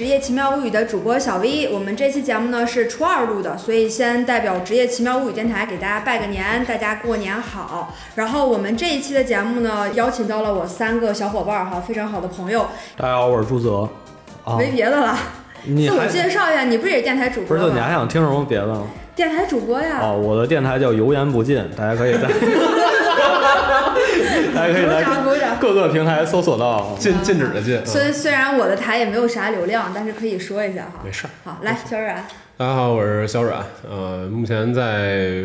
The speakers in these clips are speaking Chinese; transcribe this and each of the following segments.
职业奇妙物语》的主播小 V。我们这期节目呢是初二录的，所以先代表职业奇妙物语电台给大家拜个年，大家过年好。然后我们这一期的节目呢，邀请到了我三个小伙伴儿哈，非常好的朋友。大家好，我是朱泽。啊，没别的了，自我介绍一下，你不是也是电台主播不是？你还想听什么别的吗？电台主播呀。哦，我的电台叫油盐不进，大家可以在 大家可以鼓在。各个平台搜索到。禁禁止的禁。虽虽然我的台也没有啥流量，但是可以说一下哈。没事儿。好，来，小阮，大家好，我是小阮，呃，目前在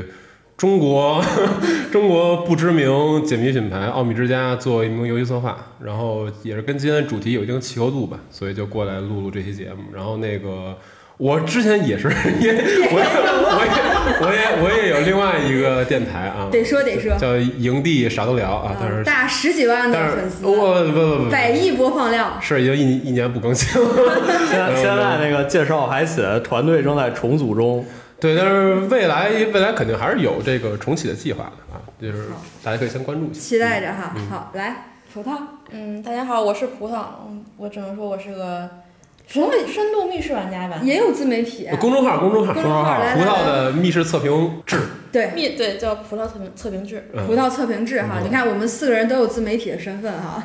中国 中国不知名解谜品牌奥秘之家做一名游戏策划，然后也是跟今天的主题有一定契合度吧，所以就过来录录这期节目。然后那个我之前也是，也我也我也我也我也有另外一个电台啊，得说得说，叫营地啥都聊啊，但是大十几万的粉丝，我不不不百亿播放量。是已经一一年不更新了。现在现在那个介绍还写团队正在重组中。对，但是未来未来肯定还是有这个重启的计划的啊，就是大家可以先关注一下。期待着哈。好，来，葡萄，嗯，大家好，我是葡萄。嗯，我只能说我是个深深度密室玩家吧。也有自媒体，公众号，公众号，公众号来葡萄的密室测评制，对，密对叫葡萄测评测评制。嗯葡萄测评制哈。嗯你看，我们四个人都有自媒体的身份哈。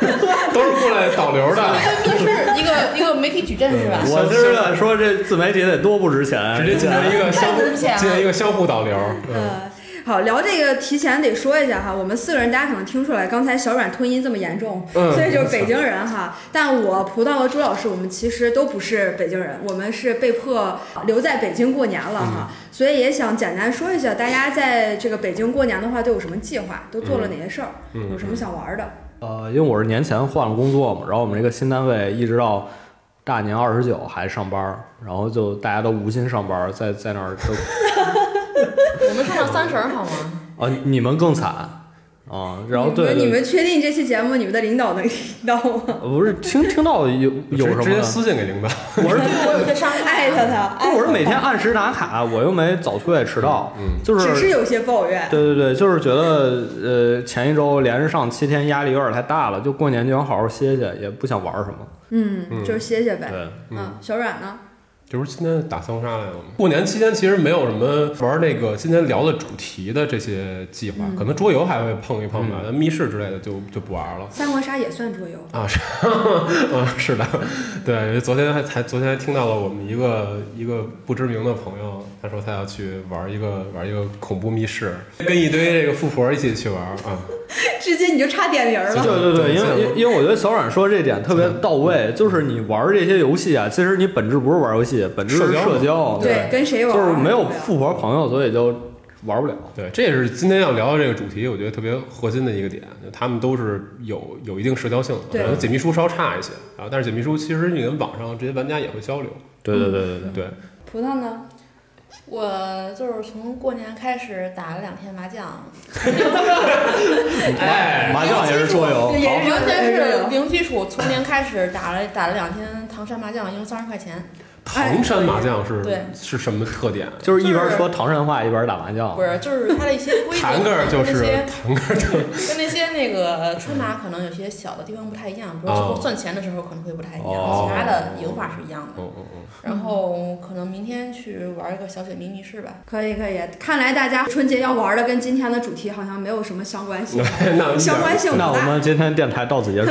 都是过来导流的，一个密室，一个一个媒体矩阵是吧？我今儿在说这自媒体得多不值钱，直接进行一个相互进行一个相互导流。嗯，呃，好，聊这个提前得说一下哈，我们四个人大家可能听出来，刚才小阮吞音这么严重，嗯所以就是北京人哈。但我葡萄和朱老师，我们其实都不是北京人，我们是被迫留在北京过年了哈。所以也想简单说一下，大家在这个北京过年的话都有什么计划，都做了哪些事儿，嗯有什么想玩的？呃，因为我是年前换了工作嘛，然后我们这个新单位一直到大年二十九还上班儿，然后就大家都无心上班儿，在在那儿都我们上到三十儿好吗？啊，你们更惨啊，然后你对你们确定这期节目你们的领导能 听到吗？呃不是听听到有有 什么？直直接私信给领导。我是 我有些伤害他他，不是我是每天按时打卡，我又没早退迟到，嗯，就是只是有些抱怨。对对对，就是觉得呃前一周连着上七天，压力有点太大了，就过年就想好好歇歇，也不想玩什么。嗯，嗯就是歇歇呗。对，嗯，小阮呢？这不是今天打三国杀来了吗？过年期间其实没有什么玩那个今天聊的主题的这些计划，嗯可能桌游还会碰一碰吧，但密室之类的就就不玩了。三国杀也算桌游。啊，是，嗯，是的，对，昨天还才昨天还听到了我们一个一个不知名的朋友，他说他要去玩一个玩一个恐怖密室，跟一堆这个富婆一起去玩啊，直接你就差点名儿了。对对对，因为对因因为我觉得小冉说这点特别到位，就是你玩这些游戏啊，其实你本质不是玩游戏，本质是社交社交，对，跟谁玩儿？就是没有富婆朋友，所以就玩不了。对，这也是今天要聊的这个主题，我觉得特别核心的一个点，就他们都是有有一定社交性的，对可能解密书稍差一些啊，但是解密书其实你跟网上这些玩家也会交流，对对对对对。对，葡萄呢？我就是从过年开始打了两天麻将，哎，麻将也是桌游，也是完全是零基础，从零开始打了打了两天唐山麻将，赢三十块钱。唐山麻将是对是什么特点？就是一边说唐山话一边打麻将不。是，就是它的一些规则 弹个儿就是跟那些弹个跟那些那个春麻可能有些小的地方不太一样，比如哦说算钱的时候可能会不太一样，哦其他的赢法是一样的。嗯嗯嗯。然后可能明天去玩一个小雪迷密室吧。可以可以，看来大家春节要玩的跟今天的主题好像没有什么相关性，那相关性不那我。们今天电台到此结束。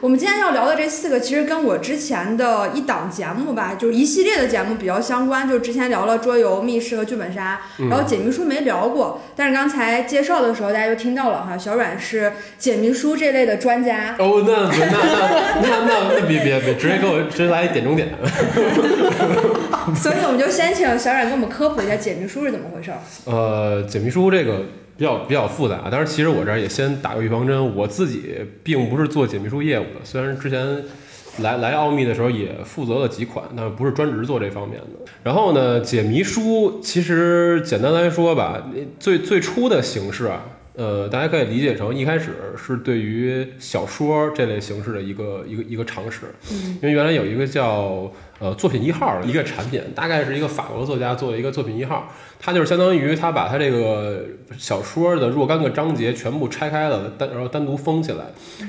我们今天要聊的这四个，其实跟我之前的一档节目吧，就是一系列的节目比较相关。就是之前聊了桌游、密室和剧本杀，然后解谜书没聊过，但是刚才介绍的时候大家就听到了哈，小阮是解谜书这类的专家。哦，那那那那那那别别别，直接给我直接来一点中点。所以我们就先请小阮给我们科普一下解谜书是怎么回事儿。呃，解谜书这个比较比较复杂，但是其实我这儿也先打个预防针，我自己并不是做解谜书业务的，虽然之前来来奥秘的时候也负责了几款，但是不是专职做这方面的。然后呢，解谜书其实简单来说吧，最最初的形式啊。呃，大家可以理解成一开始是对于小说这类形式的一个一个一个尝试，嗯因为原来有一个叫呃作品一号的一个产品，大概是一个法国作家做的一个作品一号，它就是相当于他把他这个小说的若干个章节全部拆开了，单然后单独封起来，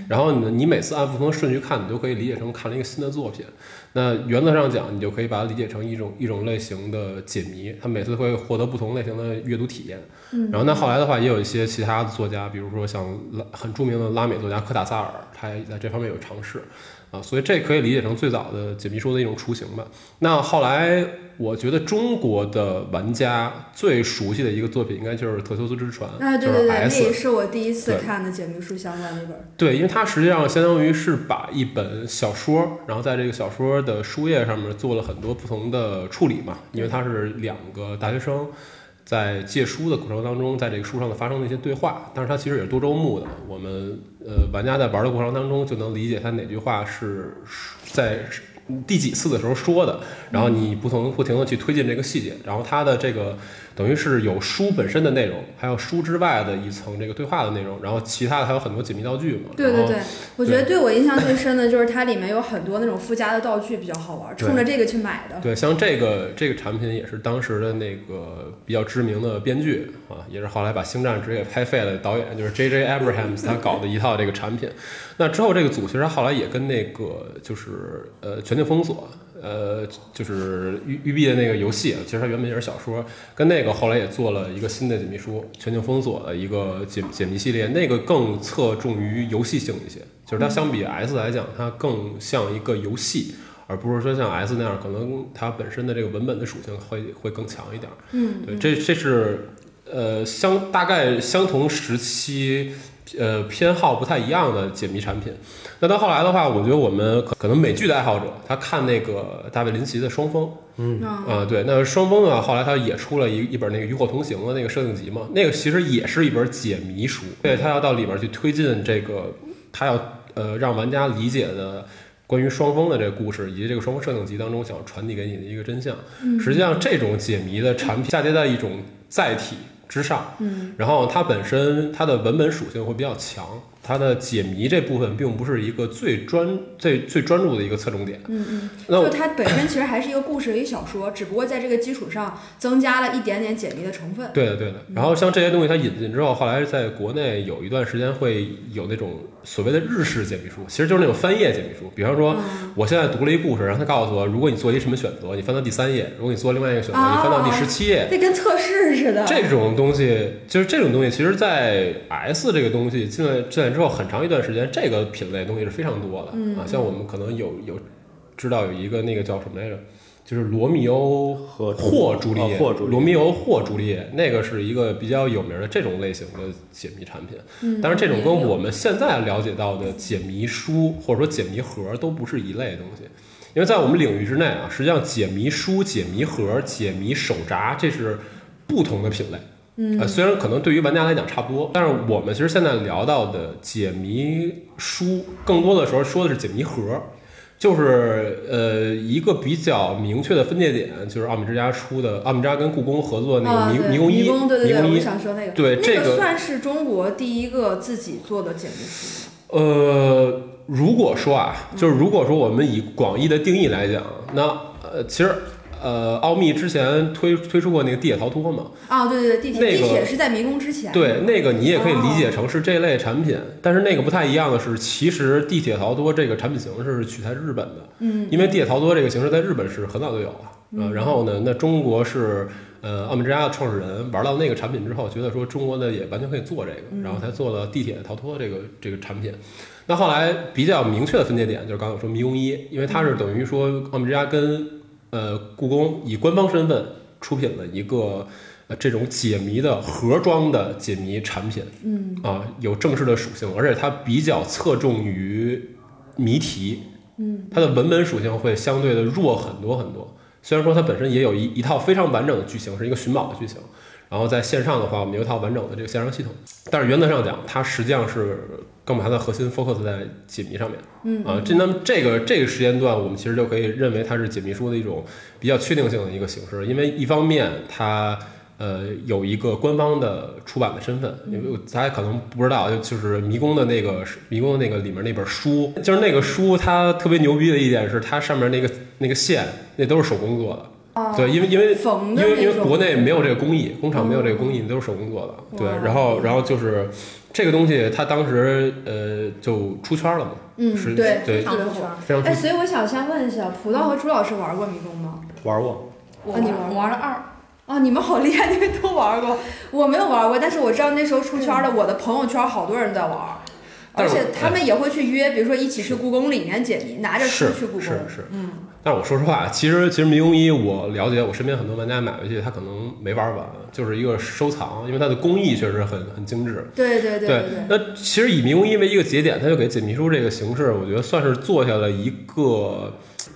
然后呢，你每次按不同的顺序看，你都可以理解成看了一个新的作品。那原则上讲，你就可以把它理解成一种一种类型的解谜，它每次会获得不同类型的阅读体验。然后那后来的话，也有一些其他的作家，比如说像拉很著名的拉美作家科塔萨尔，他也在这方面有尝试。啊，所以这可以理解成最早的解谜书的一种雏形吧。那后来，我觉得中国的玩家最熟悉的一个作品，应该就是《特修斯之船》，啊，对就是对对，那也。是我第一次看的解谜书相关的一本儿。对，因为它实际上相当于是把一本小说，然后在这个小说的书页上面做了很多不同的处理嘛。因为它是两个大学生在借书的过程当中，在这个书上的发生的一些对话，但是它其实也是多周目的。我们呃玩家在玩的过程当中就能理解它哪句话是在第几次的时候说的，然后你不同不停的去推进这个细节，然后它的这个等于是有书本身的内容，还有书之外的一层这个对话的内容，然后其他的还有很多解密道具嘛。对对对，我觉得对我印象最深的就是它里面有很多那种附加的道具比较好玩，对冲着这个去买的。对，像这个这个产品也是当时的那个比较知名的编剧啊，也是后来把《星战》直接拍废了导演，就是 J.J. Abrams 他搞的一套这个产品。那之后这个组其实后来也跟那个就是呃《全境封锁》呃就是育育碧的那个游戏，其实它原本也是小说，跟那个后来也做了一个新的解密书《全境封锁》的一个解解谜系列，那个更侧重于游戏性一些，就是它相比 S 来讲，它更像一个游戏。而不是说像 S 那样，可能它本身的这个文本的属性会会更强一点。嗯，对，这这是呃相大概相同时期呃偏好不太一样的解谜产品。那到后来的话，我觉得我们可可能美剧的爱好者，他看那个大卫林奇的《双峰》啊，啊、对，那《双峰》呢，后来他也出了一一本那个《与火同行》的那个设定集嘛，那个其实也是一本解谜书，对，他要到里边去推进这个，他要呃让玩家理解的。关于双峰的这个故事，以及这个双峰设定集当中想要传递给你的一个真相，实际上这种解谜的产品嫁接在一种载体之上，嗯，然后它本身它的文本属性会比较强，它的解谜这部分并不是一个最专最最专注的一个侧重点。嗯嗯，那就它本身其实还是一个故事，一小说，只不过在这个基础上增加了一点点解谜的成分。对的，对的。然后像这些东西它引进之后，后来在国内有一段时间会有那种所谓的日式解谜书，其实就是那种翻页解谜书。比方说，嗯我现在读了一故事，然后他告诉我，如果你做一什么选择，你翻到第三页；如果你做另外一个选择，哦你翻到第十七页。这跟测试似的。这种东西就是这种东西，其实，在 S 这个东西进来进来之后，很长一段时间，这个品类东西是非常多的、嗯啊。像我们可能有有知道有一个那个叫什么来着，就是罗密欧和或朱丽叶，啊或朱丽叶罗密欧或朱丽叶，那个是一个比较有名的这种类型的解谜产品。嗯，但是这种跟我们现在了解到的解谜书或者说解谜盒都不是一类东西，因为在我们领域之内啊，实际上解谜书、解谜盒、解谜手札这是不同的品类。嗯。呃，虽然可能对于玩家来讲差不多，但是我们其实现在聊到的解谜书，更多的时候说的是解谜盒，就是呃一个比较明确的分界点，就是奥米之家出的奥米之家跟故宫合作的那啊，个迷、对迷宫一，迷宫，对对对，我就迷宫一，想说那个，对这个算是中国第一个自己做的解谜书。呃，如果说啊，就是如果说我们以广义的定义来讲，那呃，其实呃，奥秘之前推推出过那个地铁逃脱嘛，啊，对对对，地铁、那个地铁是在迷宫之前。对，那个你也可以理哦。解成是这类产品，但是那个不太一样的是，其实地铁逃脱这个产品形式是取材日本的，嗯，因为地铁逃脱这个形式在日本是很早就有了，呃，然后呢，那中国是呃奥秘之家的创始人玩到那个产品之后，觉得说中国呢也完全可以做这个，然后才做了地铁逃脱这个这个产品。那后来比较明确的分界点就是刚刚我说迷宫一，因为它是等于说奥秘之家跟呃故宫以官方身份出品了一个呃这种解谜的盒装的解谜产品，嗯。啊，有正式的属性，而且它比较侧重于谜题，嗯，它的文本属性会相对的弱很多很多。虽然说它本身也有一一套非常完整的剧情，是一个寻宝的剧情，然后在线上的话，我们有一套完整的这个线上系统，但是原则上讲，它实际上是更把它的核心 focus 在解谜上面。嗯啊，这那么这个这个时间段，我们其实就可以认为它是解谜书的一种比较确定性的一个形式，因为一方面它呃，有一个官方的出版的身份，因为大家可能不知道，就就是迷宫的那个迷宫的那个里面那本书，就是那个书它特别牛逼的一点是，它上面那个那个线那都是手工做的。哦对，因为因为因为因为国内没有这个工艺，工厂没有这个工艺，都是手工做的。对，然后然后就是这个东西，它当时呃就出圈了嘛，嗯，是对，对非常火。哎，非常出。所以我想先问一下，葡萄和朱老师玩过迷宫吗？玩过，我啊你玩玩了二，啊，你们好厉害，你们都玩过，我没有玩过，但是我知道那时候出圈的，我的朋友圈好多人在玩，而且他们也会去约，比如说一起去故宫里面解谜，拿着书去故宫。是是，嗯，但是我说实话，其实其实迷宫一我了解，我身边很多玩家买回去，他可能没玩完，就是一个收藏，因为它的工艺确实很很精致。对对对对，那其实以迷宫一为一个节点，他就给解谜书这个形式，我觉得算是做下了一个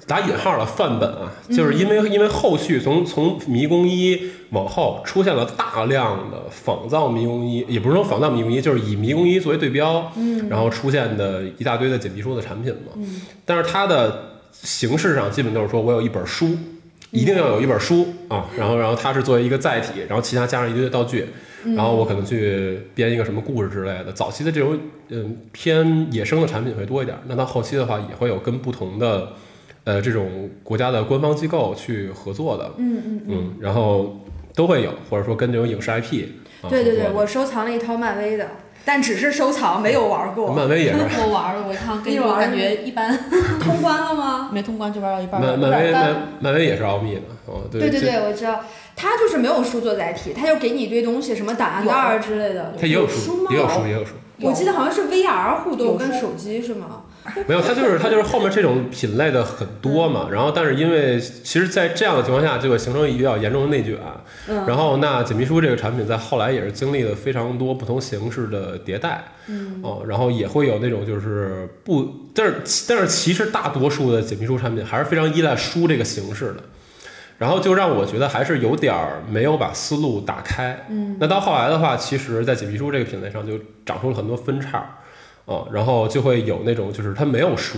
打引号的范本啊，就是因为因为后续从从迷宫一往后出现了大量的仿造迷宫一，也不是说仿造迷宫一，就是以迷宫一作为对标，嗯。然后出现的一大堆的解谜书的产品嘛。嗯。但是它的形式上基本都是说我有一本书，一定要有一本书啊，然后然后它是作为一个载体，然后其他加上一堆的道具，然后我可能去编一个什么故事之类的。早期的这种嗯偏野生的产品会多一点，那到后期的话也会有跟不同的呃这种国家的官方机构去合作的，嗯嗯嗯，嗯，然后都会有，或者说跟这种影视 IP 啊对对对，我收藏了一套漫威的，但只是收藏，没有玩过。漫威也是。我玩了，我一看跟你 感觉一般，通关了吗？没通关就玩到一半儿，漫漫威有点干漫漫威也是奥秘的，哦，对对对对，我知道，它就是没有书做载体，它就给你一堆东西，什么档案袋儿之类的。它也有书吗？也有书，也有书。我记得好像是 VR 互动跟手机是吗？没有，它就是它就是后面这种品类的很多嘛，然后但是因为其实，在这样的情况下，就会形成一个比较严重的内卷。嗯然后那解谜书这个产品在后来也是经历了非常多不同形式的迭代，嗯哦，然后也会有那种就是不，但是但是其实大多数的解谜书产品还是非常依赖书这个形式的。然后就让我觉得还是有点儿没有把思路打开。嗯，那到后来的话，其实，在解谜书这个品类上就长出了很多分叉儿，啊，然后就会有那种就是它没有书，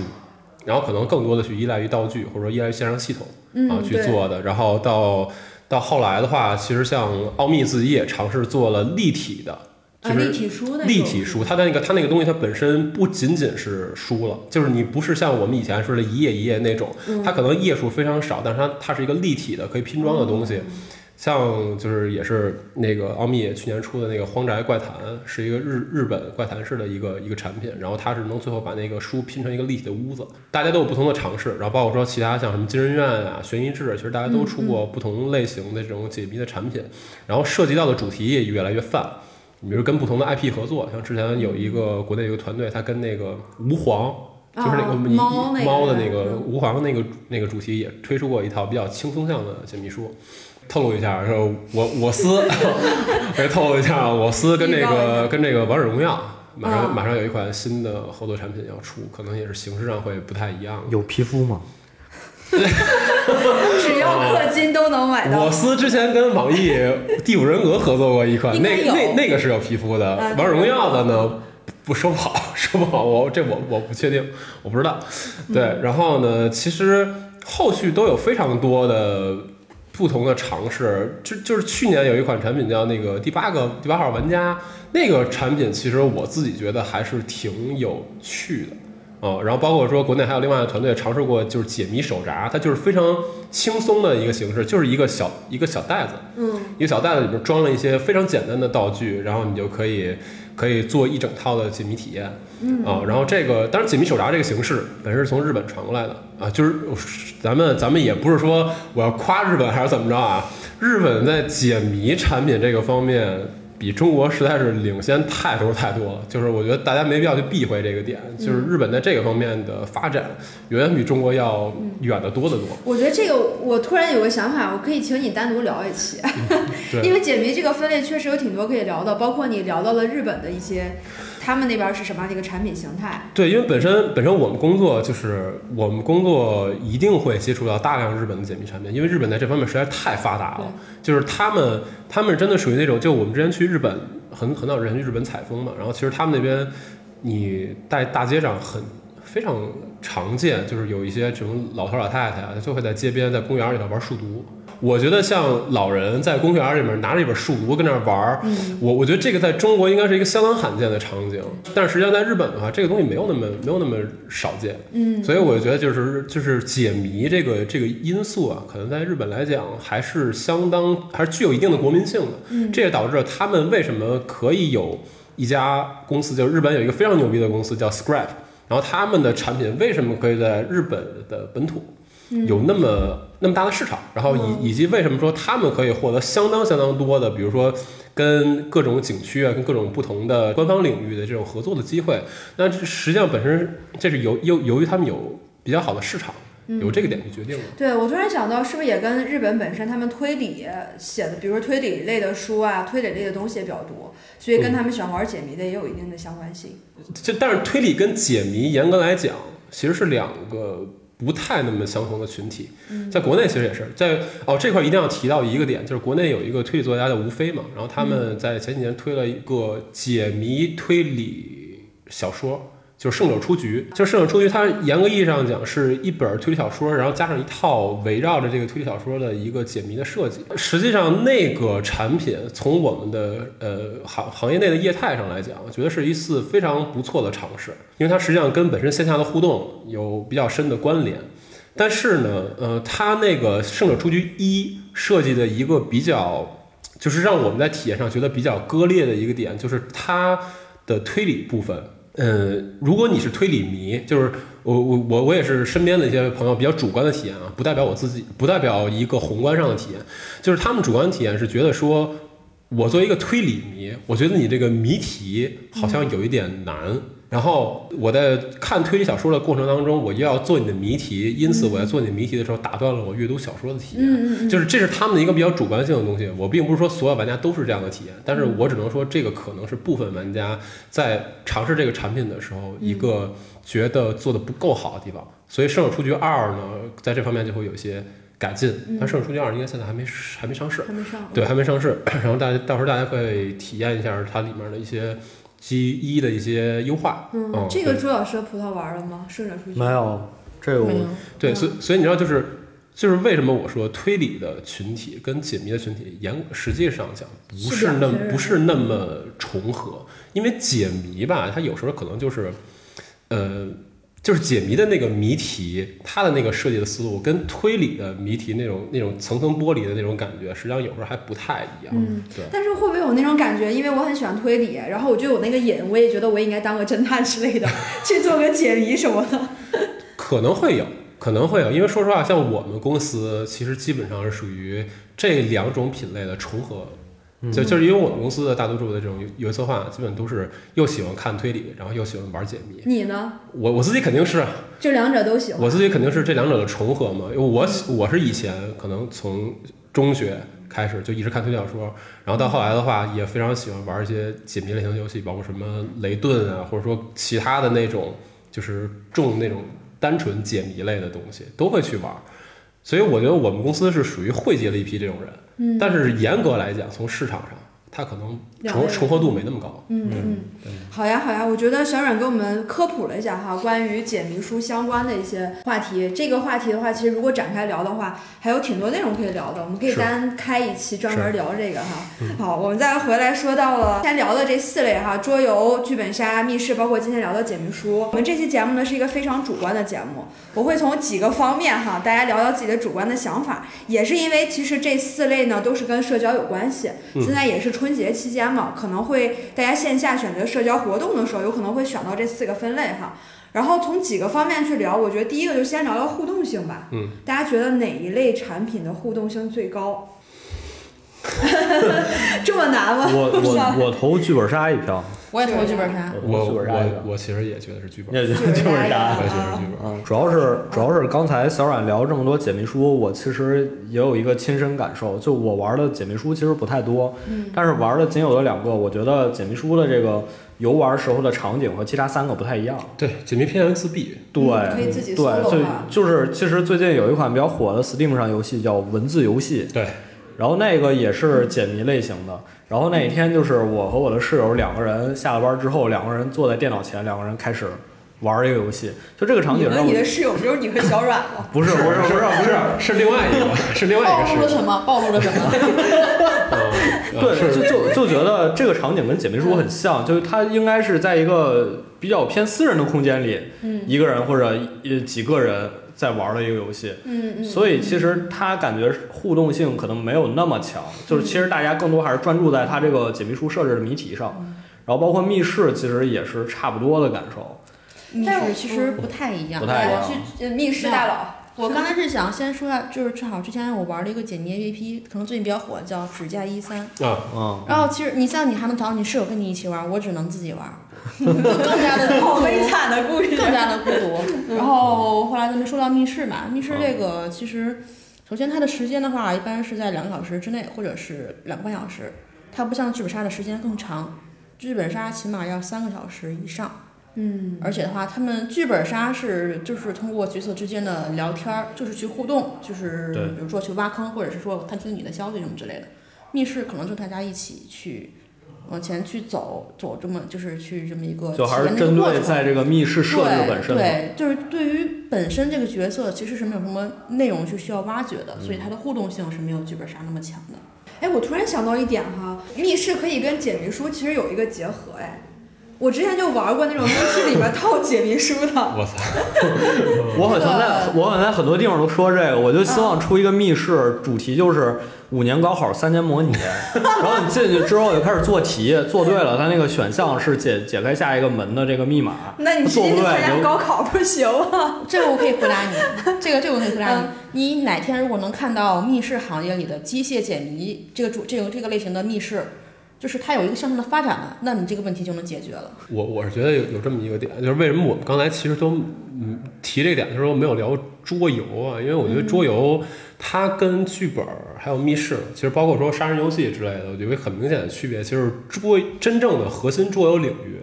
然后可能更多的去依赖于道具或者说依赖于线上系统啊嗯，去做的。然后到到后来的话，其实像奥秘自己也尝试做了立体的，就啊，立是体书立体书，它的那个它那个东西，它本身不仅仅是书了，就是你不是像我们以前说的一页一页那种，嗯它可能页数非常少，但是它它是一个立体的可以拼装的东西。嗯像就是也是那个奥秘去年出的那个《荒宅怪谈》，是一个日日本怪谈式的一个一个产品，然后它是能最后把那个书拼成一个立体的屋子。大家都有不同的尝试，然后包括说其他像什么金人院啊、悬疑志，其实大家都出过不同类型的这种解谜的产品，然后涉及到的主题也越来越泛。比如跟不同的 IP 合作，像之前有一个国内一个团队，他跟那个吾皇，就是那个猫猫的那个嗯吾皇那个那个主题也推出过一套比较轻松向的解密书。透露一下，说我我司，给透露一下，我司跟这预告一下个跟这个王者荣耀马上、啊马上有一款新的合作产品要出，可能也是形式上会不太一样。有皮肤吗？只要氪金都能买到我。司之前跟网易《第五人格》合作过一款，那那那个是有皮肤的，啊王者荣耀的呢不说不好，说不好，我这我我不确定，我不知道。对，然后呢，其实后续都有非常多的不同的尝试，就就是去年有一款产品叫那个第八个第八号玩家，那个产品其实我自己觉得还是挺有趣的。哦，然后包括说国内还有另外的团队尝试过，就是解谜手札，它就是非常轻松的一个形式，就是一个小一个小袋子，嗯，一个小袋子里面装了一些非常简单的道具，然后你就可以可以做一整套的解谜体验。嗯啊，然后这个当然解谜手札这个形式本身是从日本传过来的啊，就是咱们咱们也不是说我要夸日本还是怎么着啊，日本在解谜产品这个方面。比中国实在是领先太多太多了，就是我觉得大家没必要去避讳这个点，就是日本在这个方面的发展远远比中国要远得多得多。我觉得这个我突然有个想法，我可以请你单独聊一期，对 因为解谜这个分类确实有挺多可以聊的，包括你聊到了日本的一些，他们那边是什么样的一个产品形态。对，因为本身本身我们工作就是我们工作一定会接触到大量日本的解密产品，因为日本在这方面实在太发达了。就是他们他们真的属于那种，就我们之前去日本很很早之前去日本采风嘛，然后其实他们那边你在大街上很非常常见，就是有一些这种老头老太太啊，就会在街边在公园里头玩数独。我觉得像老人在公园里面拿着一本数独跟那儿玩儿，我我觉得这个在中国应该是一个相当罕见的场景，但是实际上在日本的话，这个东西没有那么没有那么少见。嗯，所以我觉得就是就是解谜这个这个因素啊，可能在日本来讲还是相当还是具有一定的国民性的。嗯这也导致了他们为什么可以有一家公司，就是日本有一个非常牛逼的公司叫 Scrap，然后他们的产品为什么可以在日本的本土有那么那么大的市场，然后以以及为什么说他们可以获得相当相当多的，比如说跟各种景区啊，跟各种不同的官方领域的这种合作的机会，那这实际上本身这是由由由于他们有比较好的市场，由这个点去决定的。对，我突然想到，是不是也跟日本本身他们推理写的，比如说推理类的书啊，推理类的东西也比较多，所以跟他们喜欢玩解谜的也有一定的相关性。就但是推理跟解谜严格来讲，其实是两个不太那么相同的群体。在国内其实也是，在哦这块一定要提到一个点，就是国内有一个推理作家叫吴飞嘛，然后他们在前几年推了一个解谜推理小说。就是《胜者出局》，就《胜者出局》，它严格意义上讲是一本推理小说，然后加上一套围绕着这个推理小说的一个解谜的设计。实际上，那个产品从我们的呃行行业内的业态上来讲，我觉得是一次非常不错的尝试，因为它实际上跟本身线下的互动有比较深的关联。但是呢，呃，它那个《胜者出局一》设计的一个比较，就是让我们在体验上觉得比较割裂的一个点，就是它的推理部分。呃，如果你是推理迷，就是我我我我也是身边的一些朋友比较主观的体验啊，不代表我自己，不代表一个宏观上的体验，就是他们主观体验是觉得说，我作为一个推理迷，我觉得你这个谜题好像有一点难。然后我在看推理小说的过程当中，我又要做你的谜题，因此我在做你的谜题的时候，打断了我阅读小说的体验。嗯嗯嗯，就是这是他们的一个比较主观性的东西。我并不是说所有玩家都是这样的体验，但是我只能说这个可能是部分玩家在尝试这个产品的时候一个觉得做的不够好的地方。所以《圣手出局二》呢，在这方面就会有一些改进。但《圣手出局二》应该现在还没还没上市，还没上。对，还没上市。然后大家到时候大家可以体验一下它里面的一些基一的一些优化。嗯，嗯这个朱老师和葡萄玩了吗？顺着出去。没有这个我没有，对，嗯。所以所以你知道，就是就是为什么我说推理的群体跟解谜的群体严实际上讲不是是那两群人。不是那么重合，因为解谜吧，它有时候可能就是，呃，就是解谜的那个谜题，它的那个设计的思路跟推理的谜题那种那种层层剥离的那种感觉，实际上有时候还不太一样。嗯对。但是会不会有那种感觉？因为我很喜欢推理，然后我就有那个瘾，我也觉得我应该当个侦探之类的，去做个解谜什么的。可能会有，可能会有，因为说实话，像我们公司其实基本上是属于这两种品类的重合。就就是因为我们公司的大多数的这种游戏策划，基本都是又喜欢看推理，然后又喜欢玩解谜。你呢？我我自己肯定是，这两者都喜欢。我自己肯定是这两者的重合嘛。因为我我是以前可能从中学开始就一直看推理小说，然后到后来的话，也非常喜欢玩一些解谜类型的游戏，包括什么雷顿啊，或者说其他的那种就是重那种单纯解谜类的东西，都会去玩。所以我觉得我们公司是属于汇集了一批这种人，嗯。但是严格来讲，从市场上，它可能重重合度没那么高。嗯嗯，好呀好呀，我觉得小阮给我们科普了一下哈，关于解谜书相关的一些话题。这个话题的话，其实如果展开聊的话，还有挺多内容可以聊的，我们可以单开一期专门聊这个哈。好，我们再回来说到了先聊的这四类哈，桌游、剧本杀、密室，包括今天聊的解谜书。我们这期节目呢是一个非常主观的节目，我会从几个方面哈，大家聊聊自己的主观的想法，也是因为其实这四类呢都是跟社交有关系。现在也是春节期间嘛，可能会大家线下选择社交活动的时候，有可能会选到这四个分类哈。然后从几个方面去聊，我觉得第一个就先聊聊互动性吧。嗯，大家觉得哪一类产品的互动性最高？这么难吗？我我我投剧本杀一票，我也投剧本杀。我剧本杀我，我其实也觉得是剧本，你也觉得剧本杀我也觉得是剧本。嗯，主要是主要是刚才小冉聊这么多解谜书，我其实也有一个亲身感受，就我玩的解谜书其实不太多，嗯但是玩的仅有的两个，我觉得解谜书的这个游玩时候的场景和其他三个不太一样。对，解谜偏向于自闭，对，嗯可以自己对就就是其实最近有一款比较火的 Steam 上游戏叫文字游戏，对，然后那个也是解谜类型的。然后那一天就是我和我的室友两个人下了班之后，两个人坐在电脑前，两个人开始玩一个游戏。就这个场你和景让我你的室友不就是你和小阮吗？不是不是不是不是，是另外一个，是另外一暴个事情。露了什么？暴露了什么？嗯对，就就就觉得这个场景跟姐妹书很像，就是它应该是在一个比较偏私人的空间里，嗯一个人或者一几个人在玩的一个游戏。嗯嗯，所以其实它感觉互动性可能没有那么强，就是其实大家更多还是专注在它这个解密书设置的谜题上，然后包括密室其实也是差不多的感受。密但是室其实不太一样。不太一样密室大佬，我刚才是想先说一下，就是正好之前我玩了一个解谜 APP，可能最近比较火，叫《指甲一三》。啊，嗯，然后其实你像你还能找你室友跟你一起玩，我只能自己玩，更加的好悲惨的故事。更加的孤独。然后后来咱们说到密室嘛，密室这个其实，首先它的时间的话，一般是在两个小时之内，或者是两个半小时。它不像剧本杀的时间更长，剧本杀起码要三个小时以上。嗯，而且的话，他们剧本杀是就是通过角色之间的聊天儿，就是去互动，就是比如说去挖坑，或者是说探听你的消息什么之类的。密室可能就大家一起去往前去走，走这么就是去这么一个就还是体验的针对过程在这个密室设置本身。对对，就是对于本身这个角色其实是没有什么内容是需要挖掘的，所以它的互动性是没有剧本杀那么强的。哎，我突然想到一点哈，密室可以跟解谜书其实有一个结合哎。我之前就玩过那种密室里边套解谜书的，我操，我好像在我好像在很多地方都说这个，我就希望出一个密室，主题就是五年高考三年模拟，然后你进去之后就开始做题，做对了，它那个选项是解解开下一个门的这个密码，那你直做不对接去参加高考不行吗？这个我可以回答你，这个这个我可以回答你。你哪天如果能看到密室行业里的机械解谜这个主这个这个类型的密室，就是它有一个向上的发展了，那你这个问题就能解决了。我我是觉得有有这么一个点，就是为什么我们刚才其实都嗯提这个点的时候没有聊桌游啊？因为我觉得桌游它跟剧本儿还有密室，其实包括说杀人游戏之类的，我觉得很明显的区别，其实桌真正的核心桌游领域。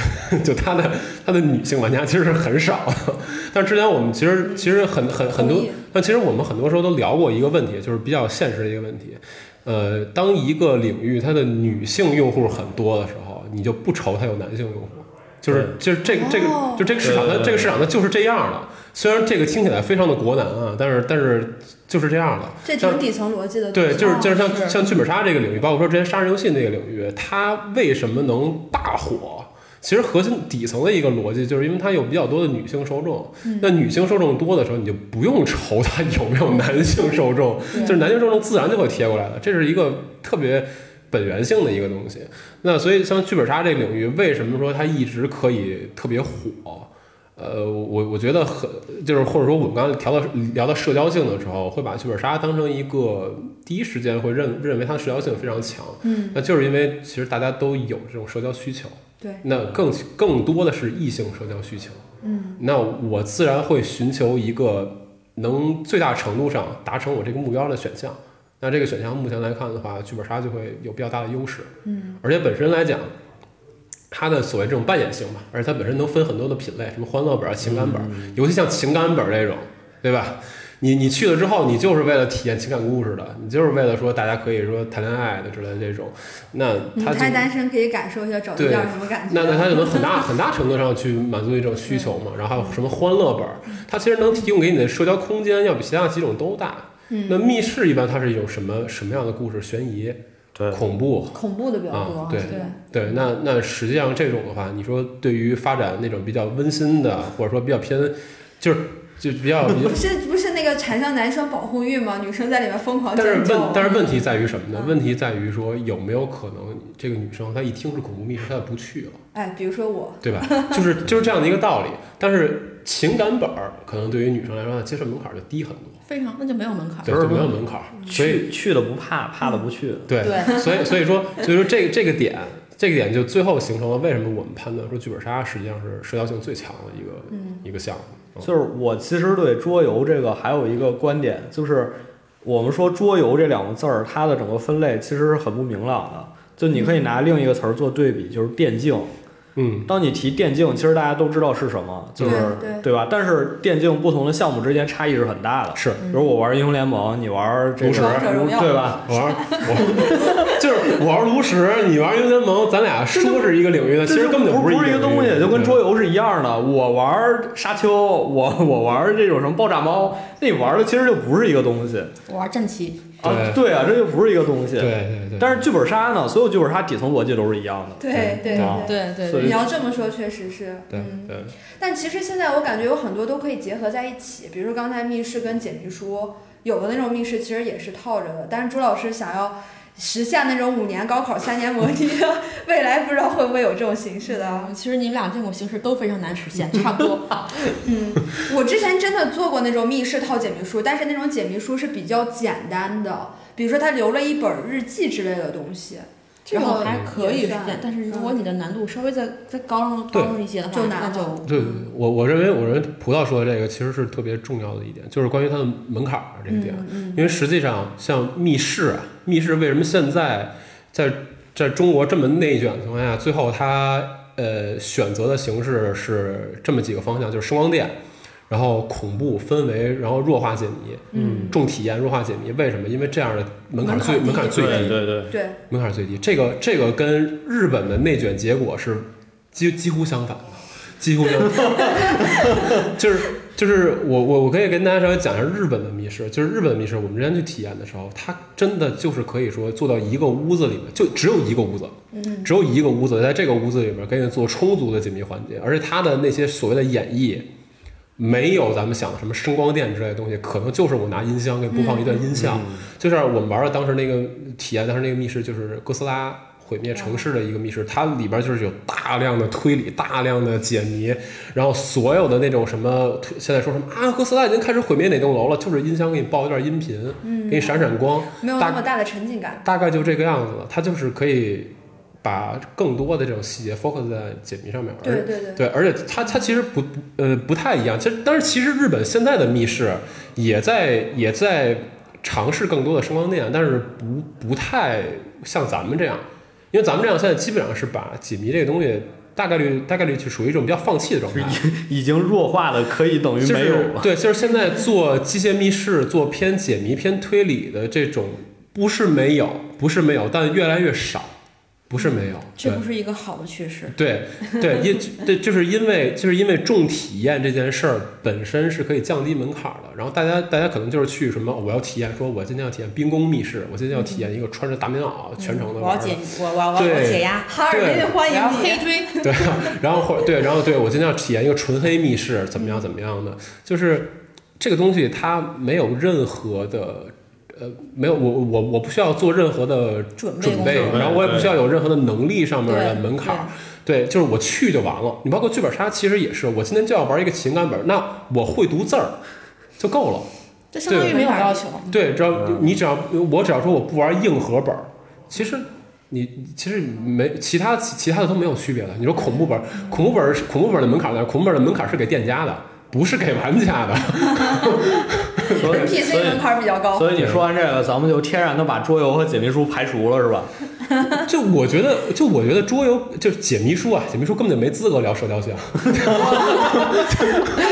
就它的它的女性玩家其实是很少的，但是之前我们其实其实很很很多，但其实我们很多时候都聊过一个问题，就是比较现实的一个问题，呃，当一个领域它的女性用户很多的时候，你就不愁它有男性用户，就是就是这个这个哦就这个市场它这个市场它就是这样的。虽然这个听起来非常的国难啊，但是但是就是这样的。这挺底层逻辑的。对，就是就是像是像剧本杀这个领域，包括说之前杀人游戏那个领域，它为什么能大火？其实核心底层的一个逻辑，就是因为它有比较多的女性受众。那女性受众多的时候，你就不用愁它有没有男性受众，对就是男性受众自然就会贴过来了，这是一个特别本源性的一个东西。那所以像剧本杀这个领域，为什么说它一直可以特别火？呃，我我觉得很就是或者说我们刚才聊到聊到社交性的时候，会把剧本杀当成一个第一时间会认认为它社交性非常强，嗯，那就是因为其实大家都有这种社交需求，对，那更更多的是异性社交需求，嗯，那我自然会寻求一个能最大程度上达成我这个目标的选项。那这个选项目前来看的话，剧本杀就会有比较大的优势，嗯，而且本身来讲。它的所谓这种扮演性吧，而且它本身能分很多的品类，什么欢乐本儿、情感本儿，尤其像情感本这种，对吧？你你去了之后，你就是为了体验情感故事的，你就是为了说大家可以说谈恋爱的之类的这种，那它就母胎单身可以感受一下找对象什么感觉。那那他就能 很大很大程度上去满足一种需求嘛。然后还有什么欢乐本儿，它其实能提供给你的社交空间要比其他几种都大。嗯那密室一般它是一种什么什么样的故事？悬疑、对，恐怖。恐怖的比较多，啊对对，对，那那实际上这种的话，你说对于发展那种比较温馨的，或者说比较偏，就是就比较比较不是不是那个产生男生保护欲吗？女生在里面疯狂但是问，但是问题在于什么呢？嗯问题在于说有没有可能这个女生她一听是恐怖密室，她就不去了，哎，比如说我，对吧？就是就是这样的一个道理。但是情感本儿可能对于女生来说，接受门槛就低很多，非常，那就没有门槛。对，就没有门槛儿。所以去去的不怕，怕了不去。对，对，所以所以说所以说这个这个点。这个点就最后形成了为什么我们判断说剧本杀实际上是社交性最强的一个、嗯一个项目。就是我其实对桌游这个还有一个观点，就是我们说桌游这两个字儿，它的整个分类其实是很不明朗的。就你可以拿另一个词儿做对比，就是电竞。嗯，当你提电竞，其实大家都知道是什么，就是对对吧？但是电竞不同的项目之间差异是很大的。是比如我玩英雄联盟，你玩这炉石对吧？我玩我 就是我玩炉石，你玩英雄联盟，咱俩说是一个领域的，其实根本就不是一个东西，就跟桌桌游是一样的。我玩沙丘，我 我玩这种什么爆炸猫，那你玩的其实就不是一个东西我玩战旗，啊。对啊，这就不是一个东西。对对对，但是剧本杀呢，所有剧本杀底层逻辑都是一样的。对对啊对。对对对你要这么说，确实是，对嗯。对但其实现在我感觉有很多都可以结合在一起，比如说刚才密室跟解谜书，有的那种密室其实也是套着的。但是朱老师想要实现那种五年高考三年模拟，未来不知道会不会有这种形式的。嗯其实你们俩这种形式都非常难实现，差不多。嗯，我之前真的做过那种密室套解谜书，但是那种解谜书是比较简单的，比如说他留了一本日记之类的东西，这然后还可以实现，但是如果你的难度稍微再再高上高上一些的话，就那就对对，对我我认为我认为葡萄说的这个其实是特别重要的一点，就是关于它的门槛儿这一点。嗯因为实际上，像密室啊，密室为什么现在在在中国这么内卷的情况下，最后它呃选择的形式是这么几个方向，就是声光电，然后恐怖氛围，然后弱化解谜，嗯，重体验弱化解谜。为什么？因为这样的门槛最门门槛最低，对对对，门槛最低。这个这个跟日本的内卷结果是几几乎相反的，几乎相反。就是就是我我我可以跟大家稍微讲一下日本的密室，就是日本的密室，我们之前去体验的时候，它真的就是可以说做到一个屋子里面，就只有一个屋子，嗯，只有一个屋子，在这个屋子里面给你做充足的解谜环节，而且它的那些所谓的演绎。没有咱们想的什么声光电之类的东西，可能就是我拿音箱给播放一段音效，就是我们玩的当时那个体验，当时那个密室就是哥斯拉毁灭城市的一个密室，它里边就是有大量的推理、大量的解谜，然后所有的那种什么现在说什么啊，哥斯拉已经开始毁灭哪栋楼了，就是音箱给你报一段音频，给你闪闪光，没有那么大的沉浸感。大概就这个样子了。它就是可以把更多的这种细节 focus 在解谜上面，而对对对，对，而且它它其实不不呃不太一样，其实但是其实日本现在的密室也在也在尝试更多的声光电，但是不不太像咱们这样，因为咱们这样现在基本上是把解谜这个东西大概率大概率就属于一种比较放弃的状态。已经弱化的可以等于没有了。对，就是现在做机械密室、做偏解谜、偏推理的这种，不是没有，不是没有，但越来越少，不是没有。对这不是一个好的趋势。对对，因对，就是因为就是因为重体验这件事儿本身是可以降低门槛儿的。然后大家大家可能就是去什么，我要体验，说我今天要体验冰宫密室，我今天要体验一个穿着大棉袄全程的玩儿的。我要解，我我我我对解压，哈尔滨欢然后黑。追，对，然后或对，然后对我今天要体验一个纯黑密室，怎么样怎么样的，就是这个东西它没有任何的。呃，没有，我我我不需要做任何的准备准备，然后我也不需要有任何的能力上面的门槛儿，对，就是我去就完了。你包括剧本杀，其实也是，我今天就要玩一个情感本，那我会读字儿就够了。这相当于没有要求。对，只要你只要我只要说我不玩硬核本儿，其实你其实没其他其他的都没有区别的。你说恐怖本儿，恐怖本儿恐怖本儿的门槛在哪儿？恐怖本儿的门槛是给店家的，不是给玩家的。所以 PC 所以门槛比较高。所以你说完这个，咱们就天然的把桌游和解谜书排除了，是吧？就我觉得，就我觉得桌游就是解谜书啊，解谜书根本就没资格聊社交性。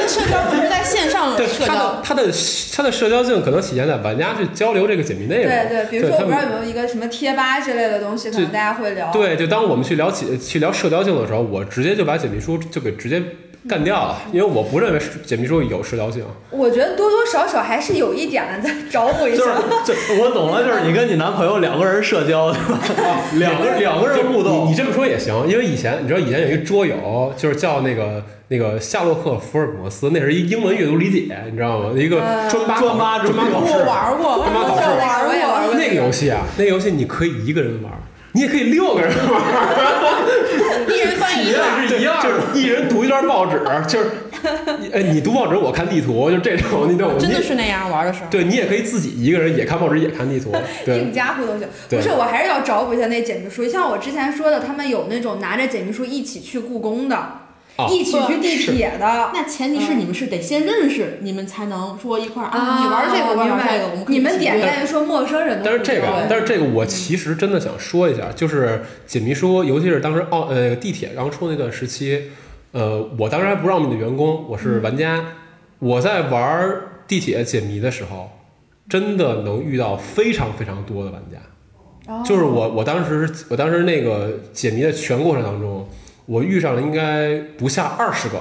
社交不是在线上社交的，它的它的社交性可能体现在玩家去交流这个解谜内容。对对，比如说我不知道有没有一个什么贴吧之类的东西，可能大家会聊。对，就当我们去聊起去聊社交性的时候，我直接就把解谜书就给直接干掉了，因为我不认为解密书有社交性。我觉得多多少少还是有一点的，再找补一就是下。就我懂了，就是你跟你男朋友两个人社交，对吧？两个两个人互动你，这么说也行，因为以前你知道以前有一个桌游，就是叫那个那个夏洛克福尔摩斯，那是一英文阅读理解，你知道吗？一个呃专八专八专八考试我。玩过，干嘛考试玩过那个游戏啊，那个游戏你可以一个人玩，你也可以六个人玩，一人翻一段。是一样，就是一人读一段报纸，就是，哎，你读报纸，我看地图，就这种，你懂吗？你真的是那样玩的时候。对你也可以自己一个人也看报纸，也看地图，对硬加互动性不是，我还是要找补一下那解谜书。像我之前说的，他们有那种拿着解谜书一起去故宫的，哦一起去地铁的。那前提是你们是得先认识，你们才能说一块儿啊，你玩这个，我玩这个，我们可以你们点在于说陌生人的但是这个但是这个我其实真的想说一下，就是解谜书，尤其是当时奥呃地铁刚出那段时期，呃，我当时还不是奥秘的员工，我是玩家，我在玩地铁解谜的时候，真的能遇到非常非常多的玩家。哦。就是我，我当时，我当时那个解谜的全过程当中，我遇上了应该不下二十个，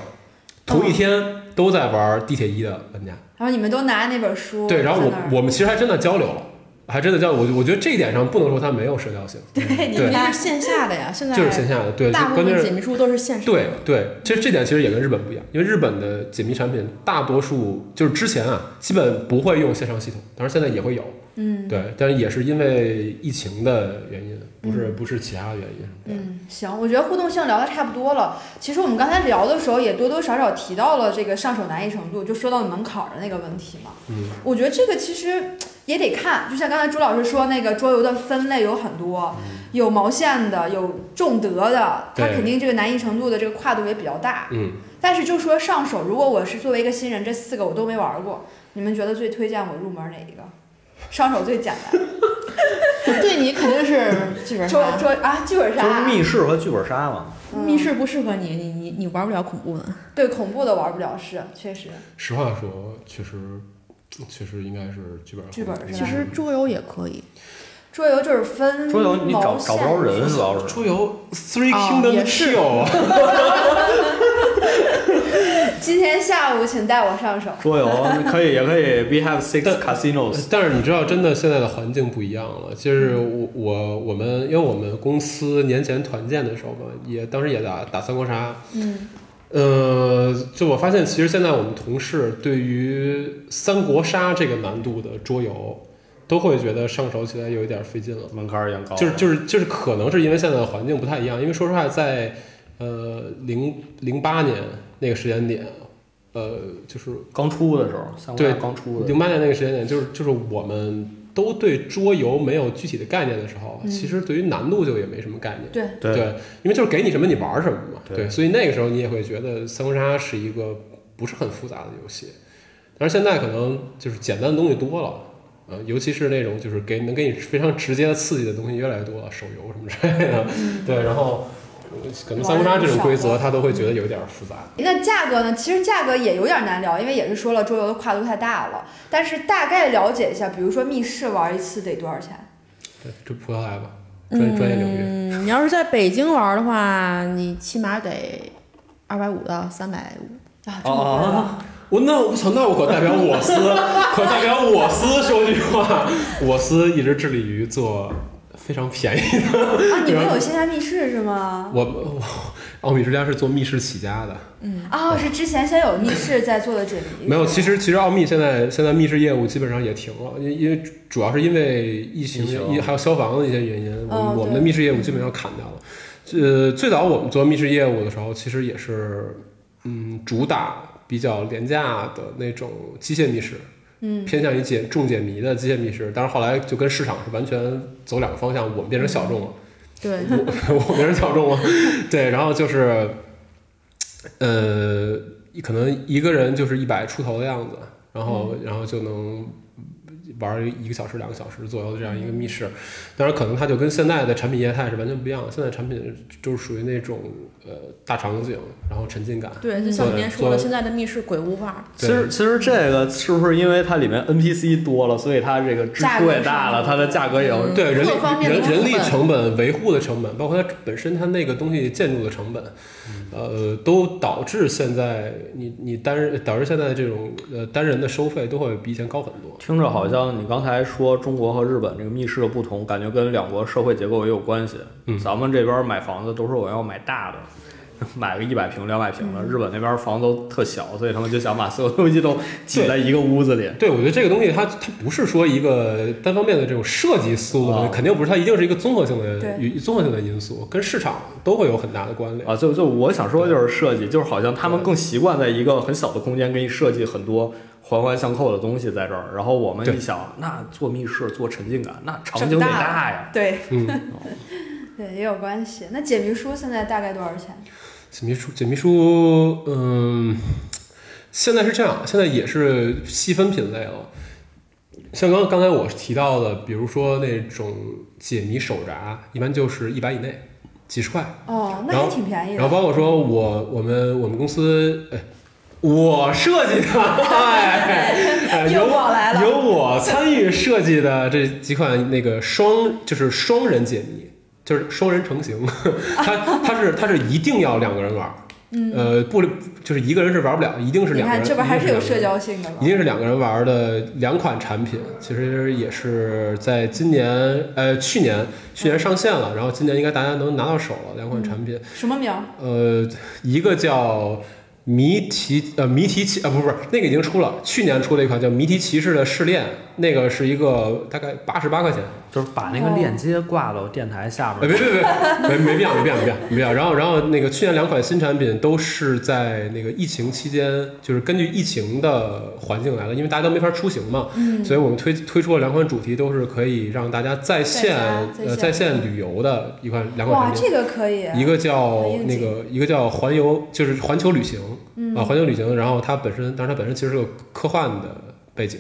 同一天都在玩地铁一的玩家。然后你们都拿那本书对，然后我我们其实还真的交流了，还真的叫。我我觉得这一点上不能说它没有社交性，对你对们是线下的呀，现在就是线下的。对，大部关键是分解密书都是线上。对对，其实这点其实也跟日本不一样，因为日本的解密产品大多数就是之前啊，基本不会用线上系统，当然现在也会有。嗯对，但是也是因为疫情的原因，不是不是其他的原因。对嗯，行，我觉得互动性聊的差不多了。其实我们刚才聊的时候也多多少少提到了这个上手难易程度，就说到门槛儿的那个问题嘛。嗯，我觉得这个其实也得看，就像刚才朱老师说，那个桌游的分类有很多，有毛线的，有重德的，它肯定这个难易程度的这个跨度也比较大。嗯，但是就说上手，如果我是作为一个新人，这四个我都没玩过，你们觉得最推荐我入门哪一个？上手最简单，对你肯定是 剧本桌杀，桌啊，剧本就是杀，密室和剧本杀嘛。嗯密室不适合你，你你你玩不了恐怖的。对恐怖的玩不了，是确实。实话说，确实确实应该是剧本剧本是吧其实桌游也可以，桌游就是分桌游你找找不着人，线主要是。桌游 Three 哦 Kingdom Kill，今天下午请带我上手。桌游可以，也可以。We have six casinos。但是你知道，真的现在的环境不一样了。就是我我我们，因为我们公司年前团建的时候嘛，也当时也打打三国杀。嗯，呃，就我发现，其实现在我们同事对于三国杀这个难度的桌游，都会觉得上手起来有一点费劲了。门槛儿也高，就是就是就是可能是因为现在的环境不太一样，因为说实话，在呃零零八年那个时间点，呃，就是刚出的时候，三国对杀刚出的，零八年那个时间点，就是就是我们都对桌游没有具体的概念的时候，嗯其实对于难度就也没什么概念。对，对对，因为就是给你什么你玩什么嘛。对所以那个时候你也会觉得三国杀是一个不是很复杂的游戏，但是现在可能就是简单的东西多了。呃，尤其是那种就是给能给你非常直接的刺激的东西越来越多了，手游什么之类的，对，然后呃可能三国杀这种规则他都会觉得有点复杂。那价格呢？其实价格也有点难聊，因为也是说了桌游的跨度太大了。但是大概了解一下，比如说密室玩一次得多少钱？对，就葡萄牙吧，专专业领域。嗯，你要是在北京玩的话，你起码得二百五到三百五。啊，这么贵吗？我那我操，那我可代表我司，可代表我司说句话，我司一直致力于做非常便宜的。啊，你们有线下密室是吗？我我奥秘之家是做密室起家的，啊，是之前先有密室再做的解谜。没有。其实其实奥秘现在现在密室业务基本上也停了，因因为主要是因为疫情疫情还有消防的一些原因，我我们的密室业务基本上砍掉了。呃，最早我们做密室业务的时候，其实也是嗯主打比较廉价的那种机械密室。嗯，偏向于解重解谜的机械密室，但是后来就跟市场是完全走两个方向，我们变成小众了，对，我 我变成小众了，对，然后就是，呃，可能一个人就是一百出头的样子，然后然后就能玩一个小时、两个小时左右的这样一个密室，当然可能它就跟现在的产品业态是完全不一样的，现在产品就是属于那种呃大场景，然后沉浸感，对，就像您说的，现在的密室鬼屋化，其实其实这个是不是因为它里面 NPC 多了，所以它这个支出也大了，它的价格也要嗯对人力人人力成本。成本、维护的成本，包括它本身它那个东西建筑的成本，呃，都导致现在你你单人导致现在这种呃单人的收费都会比以前高很多。听着好像你刚才说中国和日本这个密室的不同，感觉跟两国社会结构也有关系。嗯咱们这边买房子都是我要买大的，买个一百平、两百平的。日本那边房子都特小，所以他们就想把所有东西都挤在一个屋子里。对，我觉得这个东西它它不是说一个单方面的这种设计思路的东西，啊肯定不是，它一定是一个综合性的综合性的因素，跟市场都会有很大的关联。啊，就就我想说的就是设计，就是好像他们更习惯在一个很小的空间给你设计很多环环相扣的东西在这儿，然后我们一想，那做密室做沉浸感，那场景得大大呀。对嗯，对，也有关系。那解谜书现在大概多少钱？解谜书，解谜书，嗯，现在是这样，现在也是细分品类了。像刚刚才我提到的，比如说那种解谜手札，一般就是一百以内，几十块。哦，那也挺便宜的。然后包括说我我们我们公司，哎，我设计的，哎，由我来了。由我参与设计的这几款那个双就是双人解谜，就是双人成型，它它是它是一定要两个人玩嗯，呃不就是一个人是玩不了，一定是两个人，这边还是有社交性的了一。定是两个人玩的两款产品，其实也是在今年呃去年去年上线了，然后今年应该大家能拿到手了两款产品，什么名儿？呃，一个叫谜题呃谜题骑呃不是不是那个已经出了，去年出了一款叫谜题骑士的试炼，那个是一个大概八十八块钱，就是把那个链接挂到电台下呃边儿。别别别没没必要没必要没必要没必要，然后然后那个去年两款新产品都是在那个疫情期间，就是根据疫情的环境来的，因为大家都没法出行嘛，嗯，所以我们推推出了两款主题，都是可以让大家在线呃在线旅游的一款两款，产品。这个可以。一个叫那个，一个叫环游，就是环球旅行、嗯啊，环球旅行。然后它本身，但是它本身其实是个科幻的背景，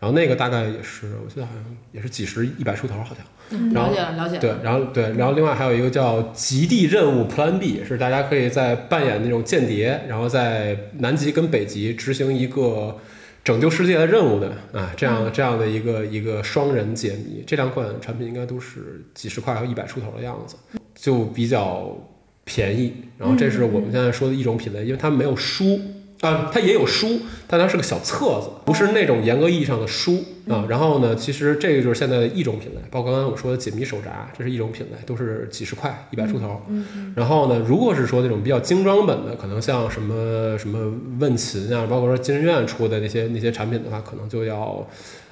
然后那个大概也是，我记得好像也是几十一百出头，好像。嗯，然后了解了，了解了。对，然后对，然后另外还有一个叫极地任务 Plan B，是大家可以在扮演那种间谍，然后在南极跟北极执行一个拯救世界的任务的啊，这样这样的一个一个双人解谜。这两款产品应该都是几十块和一百出头的样子，就比较便宜。然后这是我们现在说的一种品类，因为它没有书。啊，它也有书，但它是个小册子，不是那种严格意义上的书啊。然后呢，其实这个就是现在的一种品类，包括刚才我说的解谜手札，这是一种品类，都是几十块，一百出头。嗯然后呢，如果是说那种比较精装本的，可能像什么什么问琴啊，包括说金人院出的那些那些产品的话，可能就要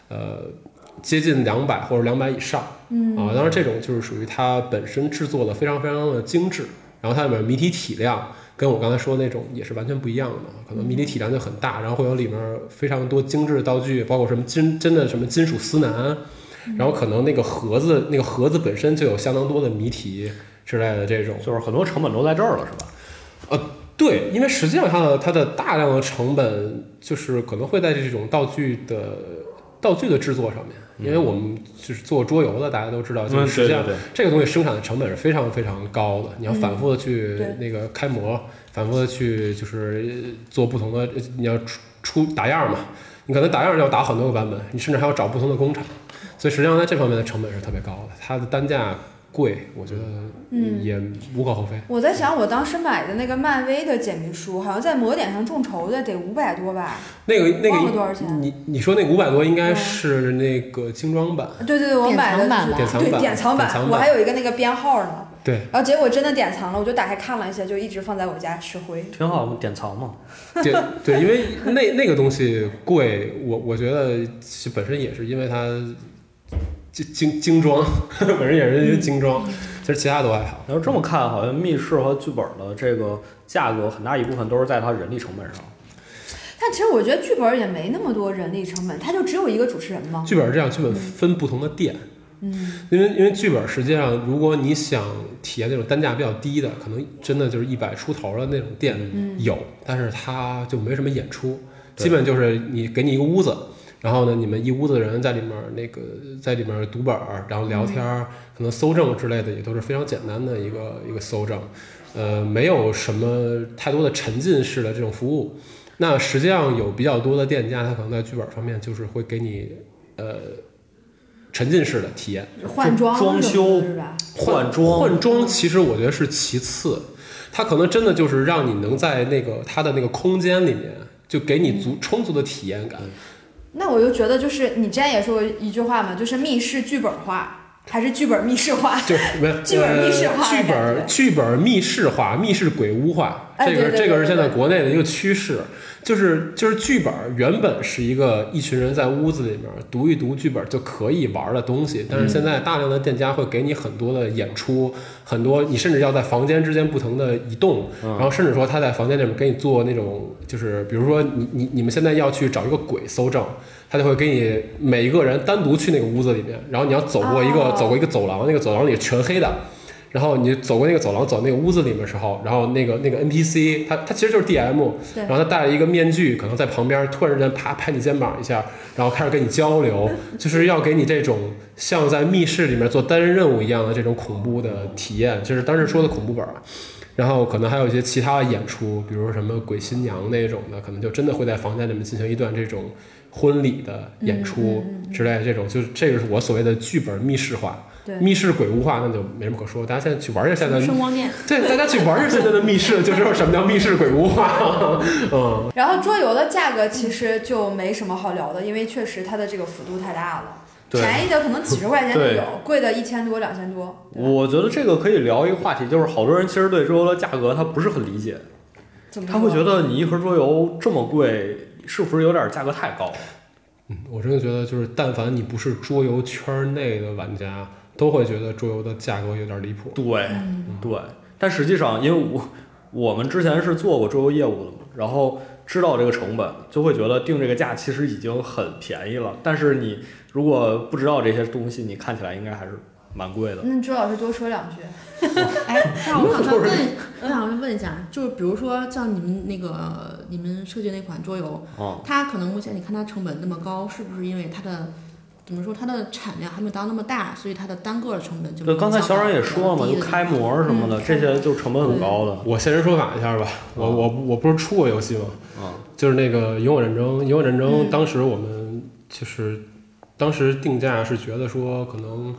呃接近两百或者两百以上。嗯啊，当然这种就是属于它本身制作的非常非常的精致，然后它里面谜题体量跟我刚才说的那种也是完全不一样的，可能谜题体量就很大，然后会有里面非常多精致的道具，包括什么金真的什么金属丝楠，然后可能那个盒子那个盒子本身就有相当多的谜题之类的这种。就是很多成本都在这儿了，是吧？呃对，因为实际上它的它的大量的成本就是可能会在这种道具的道具的制作上面，因为我们就是做桌游的，大家都知道，就嗯，是实际上这个东西生产的成本是非常非常高的，你要反复的去那个开模，反复的去就是做不同的，你要出出打样嘛，你可能打样要打很多个版本，你甚至还要找不同的工厂，所以实际上在这方面的成本是特别高的，它的单价贵，我觉得嗯也无可厚非。我在想，我当时买的那个漫威的简明书，好像在魔点上众筹的得五百多吧？那个那个多少钱？你你说那五百多应该嗯是那个精装版，对对对，我买的藏版对典藏版典藏典藏版我还有一个那个编号呢。对，然后结果真的典藏了，我就打开看了一下，就一直放在我家吃灰。挺好，典藏嘛。对对，因为那那个东西贵，我我觉得其本身也是因为它精精精装，本身也是一个精装，其实其他都还好。要是这么看，好像密室和剧本的这个价格很大一部分都是在它人力成本上。但其实我觉得剧本也没那么多人力成本，它就只有一个主持人嘛。剧本是这样，剧本分不同的店，嗯，因为因为剧本实际上，如果你想体验那种单价比较低的，可能真的就是一百出头的那种店嗯有，但是它就没什么演出，基本就是你给你一个屋子，然后呢，你们一屋子人在里面那个在里面读本儿，然后聊天儿，可能搜证之类的也都是非常简单的一个一个搜证，呃，没有什么太多的沉浸式的这种服务。那实际上有比较多的店家，他可能在剧本方面就是会给你呃沉浸式的体验。换装装修是吧？换装换装其实我觉得是其次，它可能真的就是让你能在那个它的那个空间里面，就给你足充足的体验感。那我就觉得，就是你之前也说过一句话嘛，就是密室剧本化。还是剧本密室化？对 没有剧本密室化呃剧本剧本密室化，密室鬼屋化，这个哎对对这个是现在国内的一个趋势。就是就是剧本原本是一个一群人在屋子里面读一读剧本就可以玩的东西，但是现在大量的店家会给你很多的演出，很多你甚至要在房间之间不同的移动，然后甚至说他在房间里面给你做那种，就是比如说你你你们现在要去找一个鬼搜证，他就会给你每一个人单独去那个屋子里面，然后你要走过一个、哦走过一个走廊，那个走廊里全黑的。然后你走过那个走廊，走那个屋子里面的时候，然后那个那个 NPC，他他其实就是 DM，然后他戴了一个面具，可能在旁边突然之间啪拍你肩膀一下，然后开始跟你交流，就是要给你这种像在密室里面做单人任务一样的这种恐怖的体验，就是当时说的恐怖本儿。然后可能还有一些其他的演出，比如什么鬼新娘那种的，可能就真的会在房间里面进行一段这种婚礼的演出之类的这种，就是这个是我所谓的剧本密室化。密室鬼屋化那就没什么可说，大家现在去玩一下现在的，声光电，对，大家去玩一下现在的密室，就知道什么叫密室鬼屋化。嗯，然后桌游的价格其实就没什么好聊的，因为确实它的这个幅度太大了。对。便宜的可能几十块钱就有，贵的一千多、两千多。我觉得这个可以聊一个话题，就是好多人其实对桌游的价格他不是很理解，他会觉得你一盒桌游这么贵，是不是有点价格太高？嗯，我真的觉得就是，但凡你不是桌游圈内的玩家，都会觉得桌游的价格有点离谱。对嗯对，但实际上，因为我我们之前是做过桌游业务的嘛，然后知道这个成本，就会觉得定这个价其实已经很便宜了。但是你如果不知道这些东西，你看起来应该还是蛮贵的。那朱老师多说两句。哎，那我想问，我想问一下，就是比如说像你们那个你们设计那款桌游，哦、它可能目前你看它成本那么高，是不是因为它的怎么说它的产量还没有到那么大，所以它的单个的成本就对，刚才小冉也说了嘛，就开模什么的，嗯这些就成本很高的。我现身说法一下吧，我我我不是出过游戏吗？啊、就是那个《勇我战争》，《勇我战争》嗯当时我们就是当时定价是觉得说，可能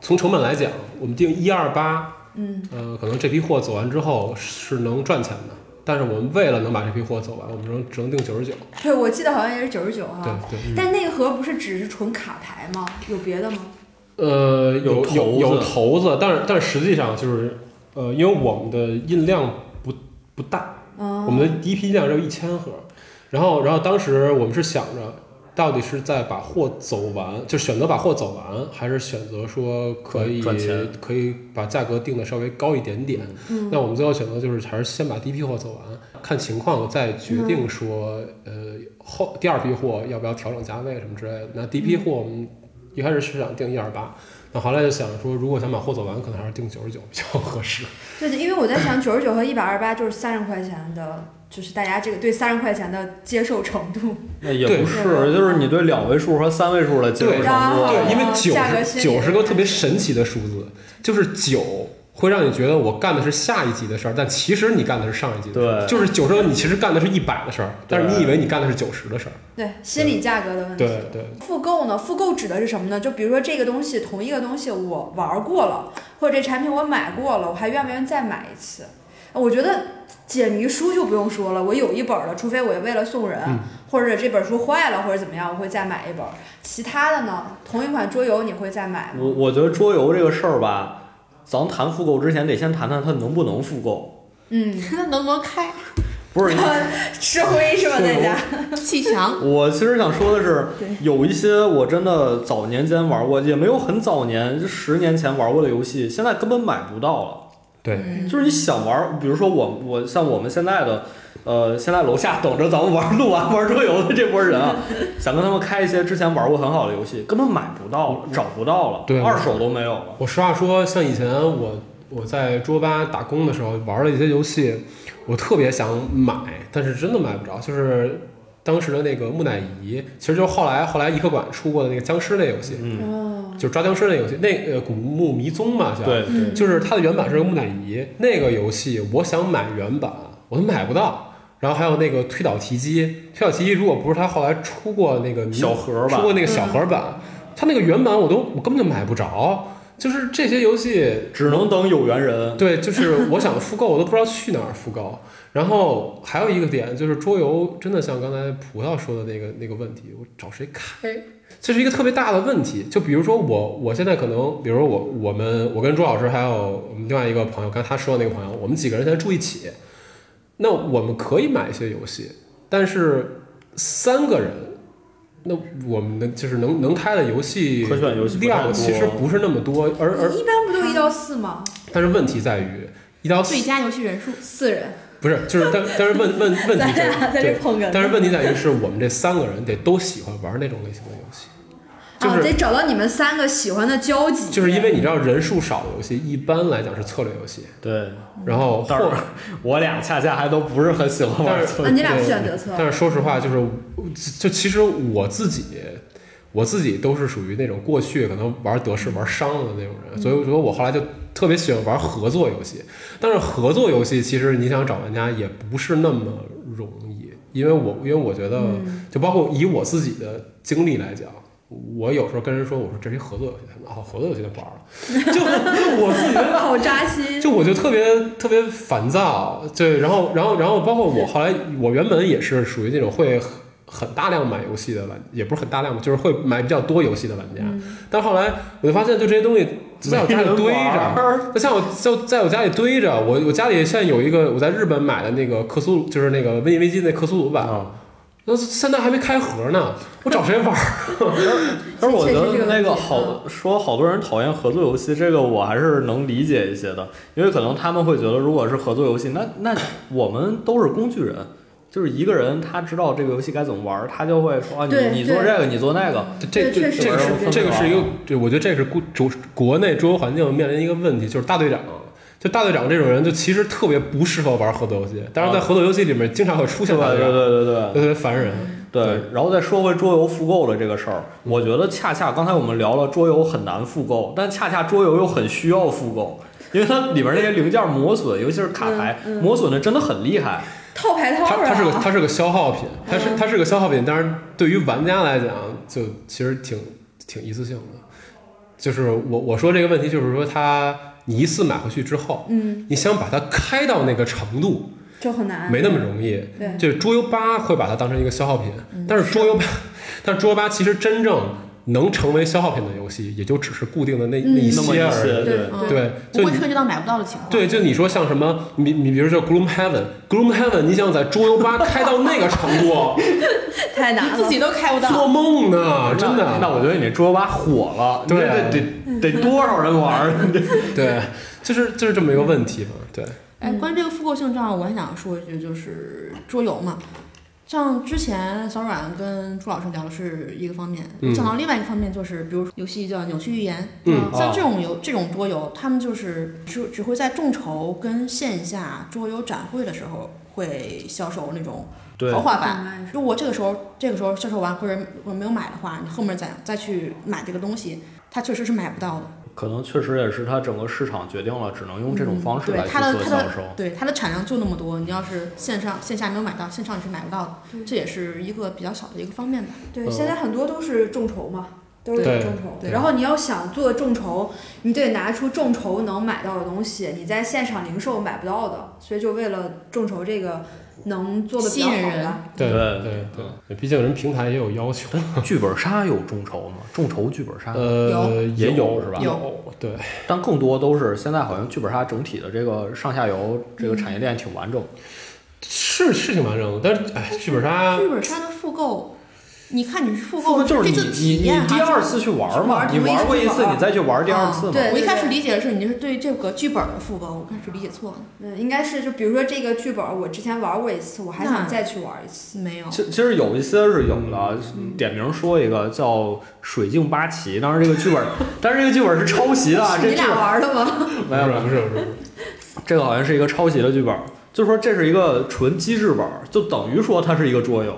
从成本来讲，我们定一二八，嗯，呃，可能这批货走完之后是能赚钱的。但是我们为了能把这批货走完，我们只能只能定九十九。对，我记得好像也是九十九对哈。对，但那个盒不是只是纯卡牌吗？有别的吗？呃，有有有有头子，但是但是实际上就是，呃，因为我们的印量不不大，嗯，我们的第一批量只有一千盒，然后然后当时我们是想着，到底是在把货走完，就选择把货走完，还是选择说可以赚钱可以把价格定的稍微高一点点？嗯那我们最后选择就是还是先把第一批货走完，看情况再决定说，呃，后第二批货要不要调整价位什么之类的。那第一批货我们一开始是想定一二八，那后来就想说，如果想把货走完，可能还是定九十九比较合适。对对，因为我在想，九十九和一百二十八就是三十块钱的，就是大家这个对三十块钱的接受程度。那也不是，就是你对两位数和三位数的接受程度。对，因为九九是个特别神奇的数字，就是九会让你觉得我干的是下一级的事儿，但其实你干的是上一级的事儿。对就是九十，你其实干的是一百的事儿，但是你以为你干的是九十的事儿。对，心理价格的问题。对对，复购呢？复购指的是什么呢？就比如说这个东西，同一个东西我玩过了，或者这产品我买过了，我还愿不愿意再买一次？我觉得解谜书就不用说了，我有一本了，除非我为了送人，嗯或者这本书坏了或者怎么样，我会再买一本。其他的呢，同一款桌游你会再买吗？我我觉得桌游这个事儿吧，咱谈复购之前得先谈谈它能不能复购。嗯，那能不能开不是，吃灰是吧？在家？砌墙？我其实想说的是，有一些我真的早年间玩过，也没有很早年，就十年前玩过的游戏，现在根本买不到了。对，嗯就是你想玩，比如说我我像我们现在的，呃，现在楼下等着咱们玩录完玩桌游的这波人啊，想跟他们开一些之前玩过很好的游戏，根本买不到了，找不到了，对二手都没有了。我实话说，像以前我我在桌吧打工的时候玩了一些游戏，我特别想买，但是真的买不着。就是当时的那个木乃伊，其实就是后来后来易客馆出过的那个僵尸类游戏，就是抓僵尸那游戏，那呃古墓迷踪嘛，叫。对对，嗯就是它的原版是个木乃伊，那个游戏我想买原版，我都买不到。然后还有那个推倒奇机，推倒奇机如果不是它后来出过那个迷小盒吧出过那个小盒版，它那个原版我都我根本就买不着。就是这些游戏，只能等有缘人。对，就是我想复购，我都不知道去哪儿复购。然后还有一个点就是桌游，真的像刚才葡萄说的那个那个问题，我找谁开？这是一个特别大的问题。就比如说我，我现在可能，比如说我，我们，我跟朱老师还有我们另外一个朋友，刚才他说的那个朋友，我们几个人现在住一起，那我们可以买一些游戏，但是三个人，那我们的就是能能开的游戏可选游戏量其实不是那么多，而而一般不都一到四吗？但是问题在于一到四最佳游戏人数？四人，不是，就是但 但是问问问题咱在这对，碰。但是问题在于是我们这三个人得都喜欢玩那种类型的游戏。就是啊，得找到你们三个喜欢的交集。就是因为你知道人数少的游戏一般来讲是策略游戏，对，然后或我俩恰恰还都不是很喜欢玩但是啊，你俩不对选德策，但是说实话，就是就其实我自己，我自己都是属于那种过去可能玩德式玩伤了的那种人，所以我觉得我后来就特别喜欢玩合作游戏。但是合作游戏其实你想找玩家也不是那么容易，因为我因为我觉得，就包括以我自己的经历来讲。我有时候跟人说，我说这是一合作游戏，他们哦，合作游戏就不玩了，就就我自己觉得 好扎心。就我就特别特别烦躁，对，然后然后然后包括我后来，我原本也是属于那种会很很大量买游戏的玩，也不是很大量吧，就是会买比较多游戏的玩家。但后来我就发现，就这些东西在我家里堆着，玩那像我就在我家里堆着，我我家里现在有一个我在日本买的那个克苏鲁，就是那个瘟疫危机那克苏鲁版，啊。那现在还没开盒呢，我找谁玩？但是我觉得那个好说好多人讨厌合作游戏，这个我还是能理解一些的，因为可能他们会觉得，如果是合作游戏，那那我们都是工具人，就是一个人他知道这个游戏该怎么玩，他就会说啊，你你做这个，你做那个，这这这个是是这个是一个，对，我觉得这是国主国内桌游环境面临一个问题，就是大队长。就大队长这种人，就其实特别不适合玩合作游戏，但是在合作游戏里面经常会出现对对大队长，对对对。特别烦人。对，然后再说回桌游复购的这个事儿，我觉得恰恰刚才我们聊了桌游很难复购，但恰恰桌游又很需要复购，因为它里边那些零件磨损，尤其是卡牌、磨损的真的很厉害。套牌套啊，它它是个它是个消耗品，它是嗯它是个消耗品，但是对于玩家来讲，就其实挺挺一次性的。就是我我说这个问题，就是说它你一次买回去之后，嗯，你想把它开到那个程度，就很难。没那么容易。对，就桌游吧会把它当成一个消耗品，但是桌游吧，但是桌游吧其实真正能成为消耗品的游戏，也就只是固定的那、嗯那么一些，而已。对嗯对，不就你会涉及到买不到的情况。对，就你说像什么，你你比如说 Gloom Heaven，Gloom Heaven，你想在桌游吧开到那个程度，太难了。自己都开不到做。梦呢，真的。那那我觉得你桌游吧火了，对啊得得得 多少人玩儿？对，就是就是这么一个问题嘛。对，哎，关于这个复购性账，我还想说一句，就是桌游嘛。像之前小阮跟朱老师聊的是一个方面，嗯想到另外一个方面就是，比如游戏叫《扭曲预言》，嗯像这种游这种桌游，他们就是只只会在众筹跟线下桌游展会的时候会销售那种对豪华版。如果这个时候这个时候销售完或者或者没有买的话，你后面再再去买这个东西，它确实是买不到的。可能确实也是它整个市场决定了，只能用这种方式对来去它的它的做销售。对它的产量就那么多，你要是线上线下没有买到，线上你是买不到的，这也是一个比较小的一个方面吧。对，嗯现在很多都是众筹嘛，都是众筹。对然后你要想做众筹，你得拿出众筹能买到的东西，你在现场零售买不到的，所以就为了众筹这个能做的比较吸引人。好吧。对对。对对，毕竟人平台也有要求。剧本杀有众筹吗？众筹剧本杀，呃，也有是吧？有，对，但更多都是现在好像剧本杀整体的这个上下游这个产业链挺完整。是是挺完整的，但是哎，剧本杀剧本杀的复购，你看你是复购，就是你你你体验第二次去玩嘛，你去玩玩过一次，你再去玩第二次嘛。对我一开始理解的是你是对这个剧本的复购，我开始理解错了，嗯，应该是就比如说这个剧本，我之前玩过一次，我还想再去玩一次。没有。其其实有一些是有的，点名说一个叫《水镜八旗》，当然这个剧本，但是这个剧本是抄袭的，这你俩玩的吗？没有没有不是不是不是，这个好像是一个抄袭的剧本，就是说这是一个纯机制本，就等于说它是一个桌游，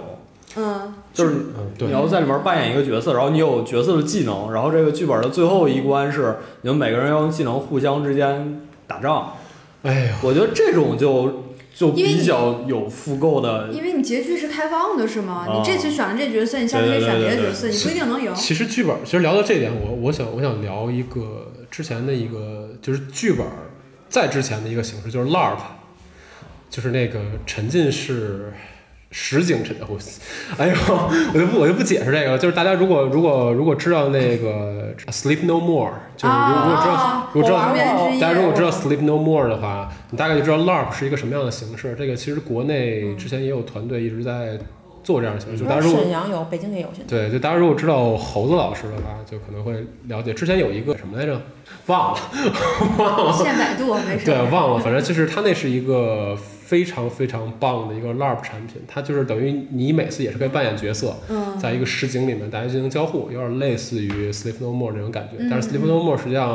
嗯，就是你，要在里面扮演一个角色，然后你有角色的技能，然后这个剧本的最后一关是你们每个人要用技能互相之间打仗。哎呀，我觉得这种就就比较有复购的，因为你结局是开放的，是吗？哦你这次选了这角色，你下次可以选别的角色，你不一定能赢。其实剧本，其实聊到这点，我我想我想聊一个之前的一个，就是剧本在之前的一个形式，就是 LARP，就是那个沉浸式实景沉，我哎呦，我就不我就不解释这个了。就是大家如果如果如果知道那个 Sleep No More，就是如果如果知道啊如果知道大家如果知道 Sleep No More 的话，你大概就知道 LARP 是一个什么样的形式。这个其实国内之前也有团队一直在做这样的形式，就大家如果沈阳有，北京也有现在。对，就大家如果知道猴子老师的话，就可能会了解。之前有一个什么来着，忘了，忘了。现百度没事。对，忘了，反正就是他那是一个非常非常棒的一个 LARP 产品，它就是等于你每次也是可以扮演角色，嗯在一个实景里面大家进行交互，有点类似于 Sleep No More 那种感觉。嗯但是 Sleep No More 实际上，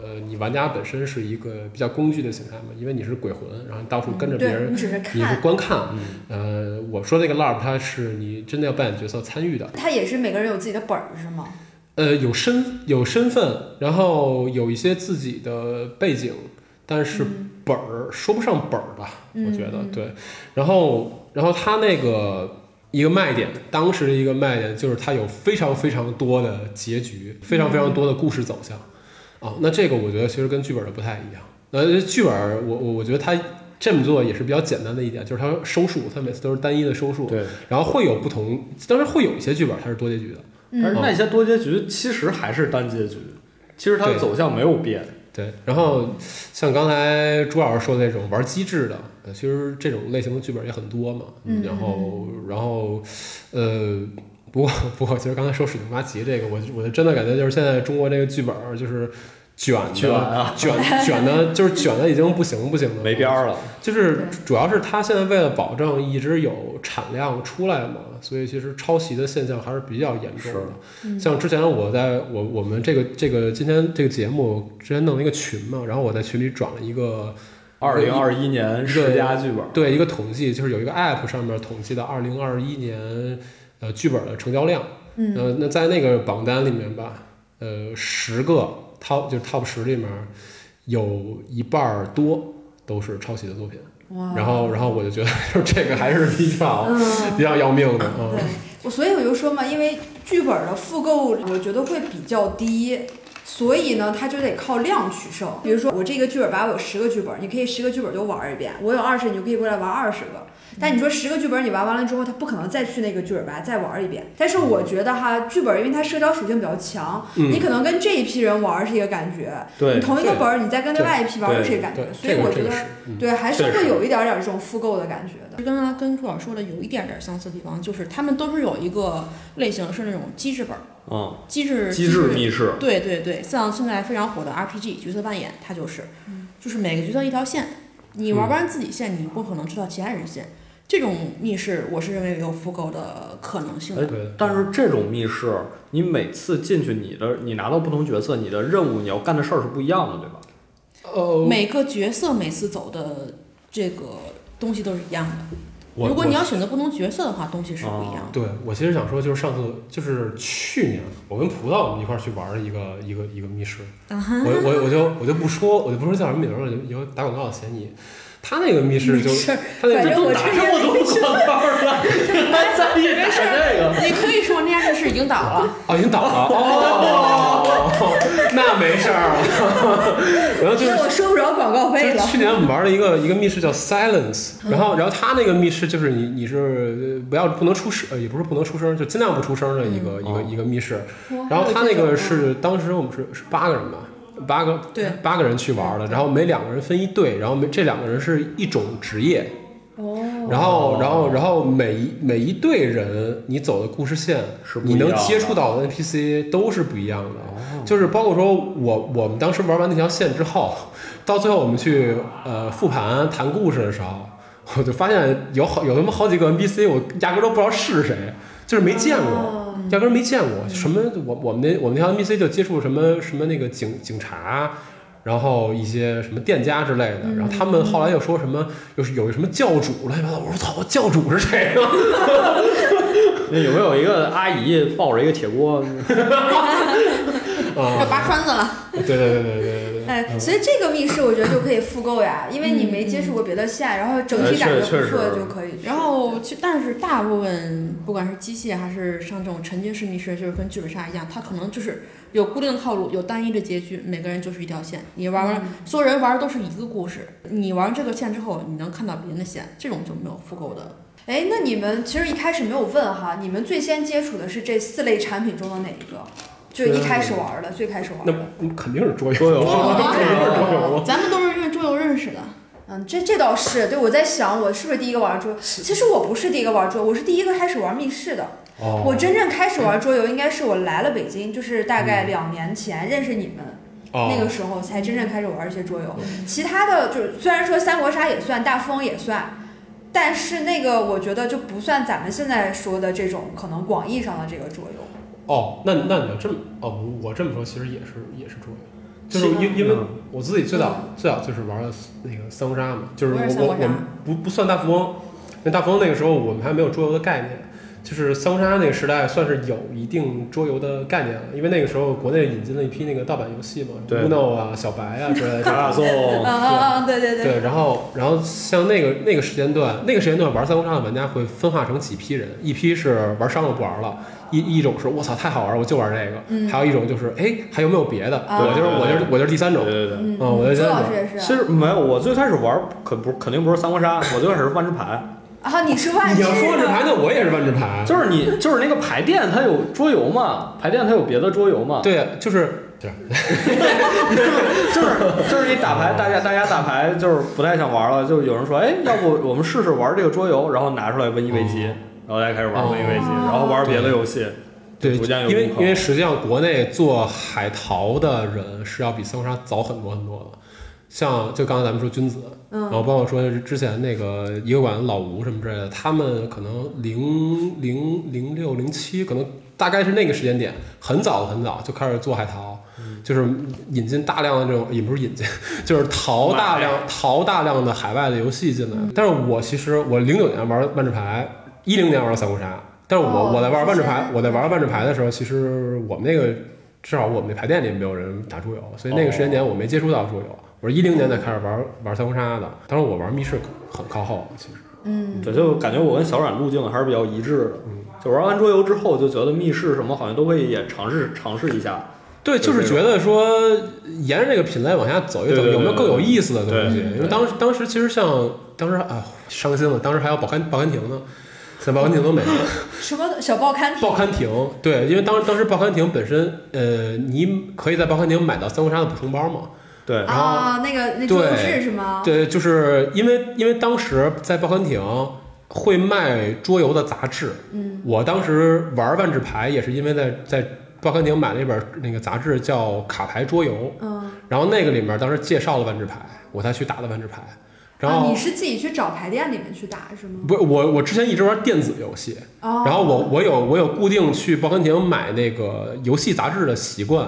呃，你玩家本身是一个比较工具的形态嘛，因为你是鬼魂，然后你到处跟着别人对你，只是你是，观看。嗯呃，我说那个 LARP 它是你真的要扮演角色参与的，它也是每个人有自己的本儿是吗？呃，有身有身份，然后有一些自己的背景，但是嗯本儿说不上本儿吧，我觉得嗯对。然后，然后它那个一个卖点，当时的一个卖点就是它有非常非常多的结局，非常非常多的故事走向。啊，那这个我觉得其实跟剧本的不太一样。呃，剧本儿我我我觉得它这么做也是比较简单的一点，就是它收束，它每次都是单一的收束，对，然后会有不同，当然会有一些剧本它是多结局的。但是嗯那些多结局其实还是单结局，其实它的走向没有变。对，然后像刚才朱老师说的那种玩机制的，呃其实这种类型的剧本也很多嘛。嗯然后，然后，呃，不过不过，其实刚才说水晶八旗这个，我我就真的感觉就是现在中国这个剧本就是卷的卷啊卷卷的，就是卷的已经不行不行了，没边儿了，就是主要是他现在为了保证一直有产量出来嘛，所以其实抄袭的现象还是比较严重的。嗯像之前我在我我们这个这个今天这个节目之前弄了一个群嘛，然后我在群里转了一个二零二一年十佳剧本，对一个统计，就是有一个 app 上面统计的二零二一年呃剧本的成交量，嗯呃那在那个榜单里面吧，呃十个 top 就是 top 十里面有一半儿多都是抄袭的作品。哇然后，然后我就觉得，就是这个还是比较、嗯。比较要命的，嗯对，我所以我就说嘛，因为剧本的复购，我觉得会比较低，所以呢，它就得靠量取胜。比如说，我这个剧本吧，我有十个剧本，你可以十个剧本都玩一遍；我有二十，你就可以过来玩二十个。但你说十个剧本你玩完了之后，他不可能再去那个剧本吧再玩一遍。但是我觉得哈，剧本因为它社交属性比较强，嗯你可能跟这一批人玩是一个感觉，你同一个本儿，你再跟另外一批玩是一个感觉，，所以我觉得对还是会有一点点这种复购的感觉的。就跟刚才跟朱老师说的有一点点相似的地方，就是他们都是有一个类型是那种机制本机制机制密室，对对对，像现在非常火的 RPG 角色扮演，它就是，就是每个角色一条线，你玩完自己线，你不可能知道其他人线。这种密室，我是认为有复购的可能性的。哎对，但是这种密室，你每次进去，你的你拿到不同角色，你的任务你要干的事儿是不一样的，对吧？呃，每个角色每次走的这个东西都是一样的。如果你要选择不同角色的话，东西是不一样的。对我其实想说，就是上次就是去年我跟葡萄我们一块儿去玩儿一个一个一个密室，啊我我我就我就不说，我就不说叫什么名儿了，有有打广告的嫌疑。他那个密室就他那个反正我打这么多广告了，还在意打这个？你可以说那家密室已经倒了。哦已经倒了 哦，那没事儿了。然后就是那我收不着广告费了。去年我们玩了一个一个密室叫 Silence，然嗯后然后他那个密室就是你你是呃不要不能出声，呃也不是不能出声，就尽量不出声的一个、一个嗯一个密室。然后他那个是当时我们是是八个人吧，八个对。八个人去玩的，然后每两个人分一队，然后每这两个人是一种职业，哦，然后然后然后每一每一队人你走的故事线你能是不一样的。接触到的 NPC 都是不一样的。哦。就是包括说我我们当时玩完那条线之后，到最后我们去呃复盘谈故事的时候，我就发现有好有他妈好几个 NPC 我压根都不知道是谁，就是没见过。哦压根儿没见过什么，我我们那我们那条 NPC 就接触什么什么那个警警察，然后一些什么店家之类的，然后他们后来又说什么，又是有什么教主乱七八糟，我说操，教主是谁啊？那有没有一个阿姨抱着一个铁锅？要啊，拔栓子了。对对对对对对对，哎，所以这个密室我觉得就可以复购呀，因为你没接触过别的线，然后整体感觉不错就可以。然后，其但是大部分不管是机械还是像这种沉浸式密室，就是跟剧本杀一样，它可能就是有固定的套路，有单一的结局，每个人就是一条线。你玩完，所有人玩的都是一个故事。你玩这个线之后，你能看到别人的线，这种就没有复购的。哎，那你们其实一开始没有问哈，你们最先接触的是这四类产品中的哪一个？就一开始玩的，最开始玩那的。肯定是桌游。桌游 哦 咱们都是因为桌游认识的。嗯，这这倒是，对我在想，我是不是第一个玩桌游？其实我不是第一个玩桌游，我是第一个开始玩密室的。哦，我真正开始玩桌游，应该是我来了北京，就是大概两年前认识你们。哦那个时候才真正开始玩一些桌游。其他的就是虽然说三国杀也算，大富翁也算，但是那个我觉得就不算咱们现在说的这种可能广义上的这个桌游。哦，那那你要这么哦，我这么说其实也是也是桌游，就是因因为嗯我自己最早最早就是玩的那个三国杀嘛，就是我我们不不算大富翁，因为大富翁那个时候我们还没有桌游的概念。就是三国杀那个时代算是有一定桌游的概念了，因为那个时候国内引进了一批那个盗版游戏嘛对，Uno 啊、小白啊之类的。卡卡颂，嗯嗯嗯，对对对。对，然后然后像那个那个时间段，那个时间段玩三国杀的玩家会分化成几批人，一批是玩伤了不玩了，一一种是我操太好玩，我就玩这个，嗯。还有一种就是哎还有没有别的，啊？我就是我就是我就是第三种，对对对。嗯，哦我在周家里老师也是。其实没有，我最开始玩可不肯定不是三国杀，我最开始是万智牌，啊，你是万智你要说万智牌，那我也是万智牌，就是你就是那个牌店它有桌游嘛，牌店它有别的桌游嘛，对，就是 就是就是你打牌，大家大家打牌就是不太想玩了，就有人说，哎，要不我们试试玩这个桌游，然后拿出来瘟疫危机，然后大家开始玩瘟疫危机，哦。然后玩别的游戏，对，逐渐有因为因为实际上国内做海淘的人是要比三国杀早很多很多的。像就刚才咱们说君子，然后嗯包括说之前那个一个馆老吴什么之类的，他们可能零零零六零七，可能大概是那个时间点，很早很早就开始做海淘，就是引进大量的这种，也不是引进，就是淘大量淘大量的海外的游戏进来。但是我其实我零九年玩万智牌，一零年玩三国杀，但是我、哦我在玩万智，牌我在玩万智牌的时候，其实我们那个至少我们那牌店里没有人打桌游，所以那个时间点我没接触到桌游。我是一零年才开始玩玩三国杀的，当时我玩密室很靠后，其实。嗯，对，就感觉我跟小冉路径还是比较一致的。嗯，就玩完桌游之后，就觉得密室什么好像都可以也尝试尝试一下。对，就是觉得说沿着这个品类往下走一走，有没有更有意思的东西？因为当时当时其实像当时啊伤心了，当时还有报刊报刊亭呢，现在报刊亭都没了。什么小报刊亭报刊亭对，因为当当时报刊亭本身呃，你可以在报刊亭买到三国杀的补充包嘛。对，然后啊，那个那桌游对志是吗？对，就是因为因为当时在报刊亭会卖桌游的杂志，嗯，我当时玩万智牌也是因为在在报刊亭买了一本那个杂志叫《卡牌桌游》，嗯，然后那个里面当时介绍了万智牌，我才去打的万智牌。然啊，后、你是自己去找牌店里面去打是吗？不是我我之前一直玩电子游戏，哦，然后我我有我有固定去报刊亭买那个游戏杂志的习惯，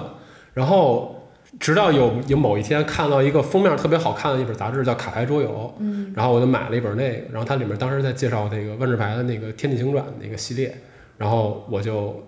然后直到有有某一天看到一个封面特别好看的一本杂志叫《卡牌桌游》，嗯，然后我就买了一本那个，然后它里面当时在介绍那个万智牌的那个《天地行转》那个系列，然后我就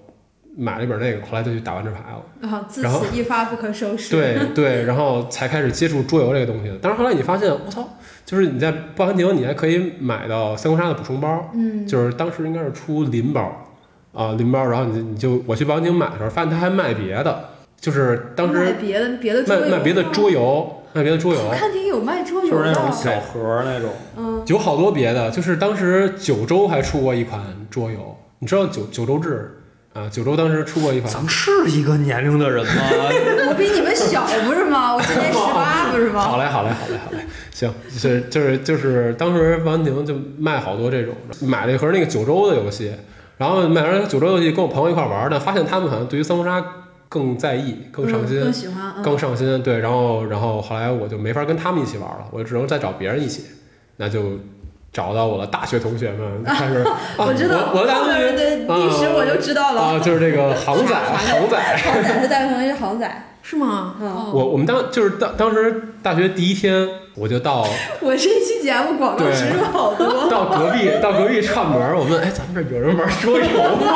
买了一本那个，后来就去打万智牌了。啊，自然后此一发不可收拾。对对，然后才开始接触桌游这个东西的。但是后来你发现，我操，就是你在报刊亭你还可以买到三国杀的补充包，嗯，就是当时应该是出林包啊林包，然后你你就我去报刊亭买的时候，发现他还卖别的，就是当卖时别的别的桌游，卖卖别的桌游，卖别的桌游。报。刊亭有卖桌游就是那种，小盒儿那种。嗯，有好多别的，就是当时九州还出过一款桌游，你知道九九州志啊？九州当时出过一款咱们是一个年龄的人吗？我比你们小不是吗？我今年十八 不是吗？好嘞，好嘞，好嘞，好嘞，行，就是就是就是当时王宁就卖好多这种，买了一盒那个九州的游戏，然后买完九州游戏跟我朋友一块玩呢，发现他们好像对于三国杀更在意、更上心、嗯更喜欢，嗯更上心，对，然后然后后来我就没法跟他们一起玩了，我只能再找别人一起，那就找到我的大学同学们，开始，啊、我知道，我我的大学同学的历史我就知道了。啊，就是这个 航仔，航仔。航仔是大学同学，是航仔。是吗？嗯哦我我们当就是当当时大学第一天，我就到我这一期节目广告植入好多。到隔壁到隔壁串门，我问哎，咱们这有人玩桌游吗？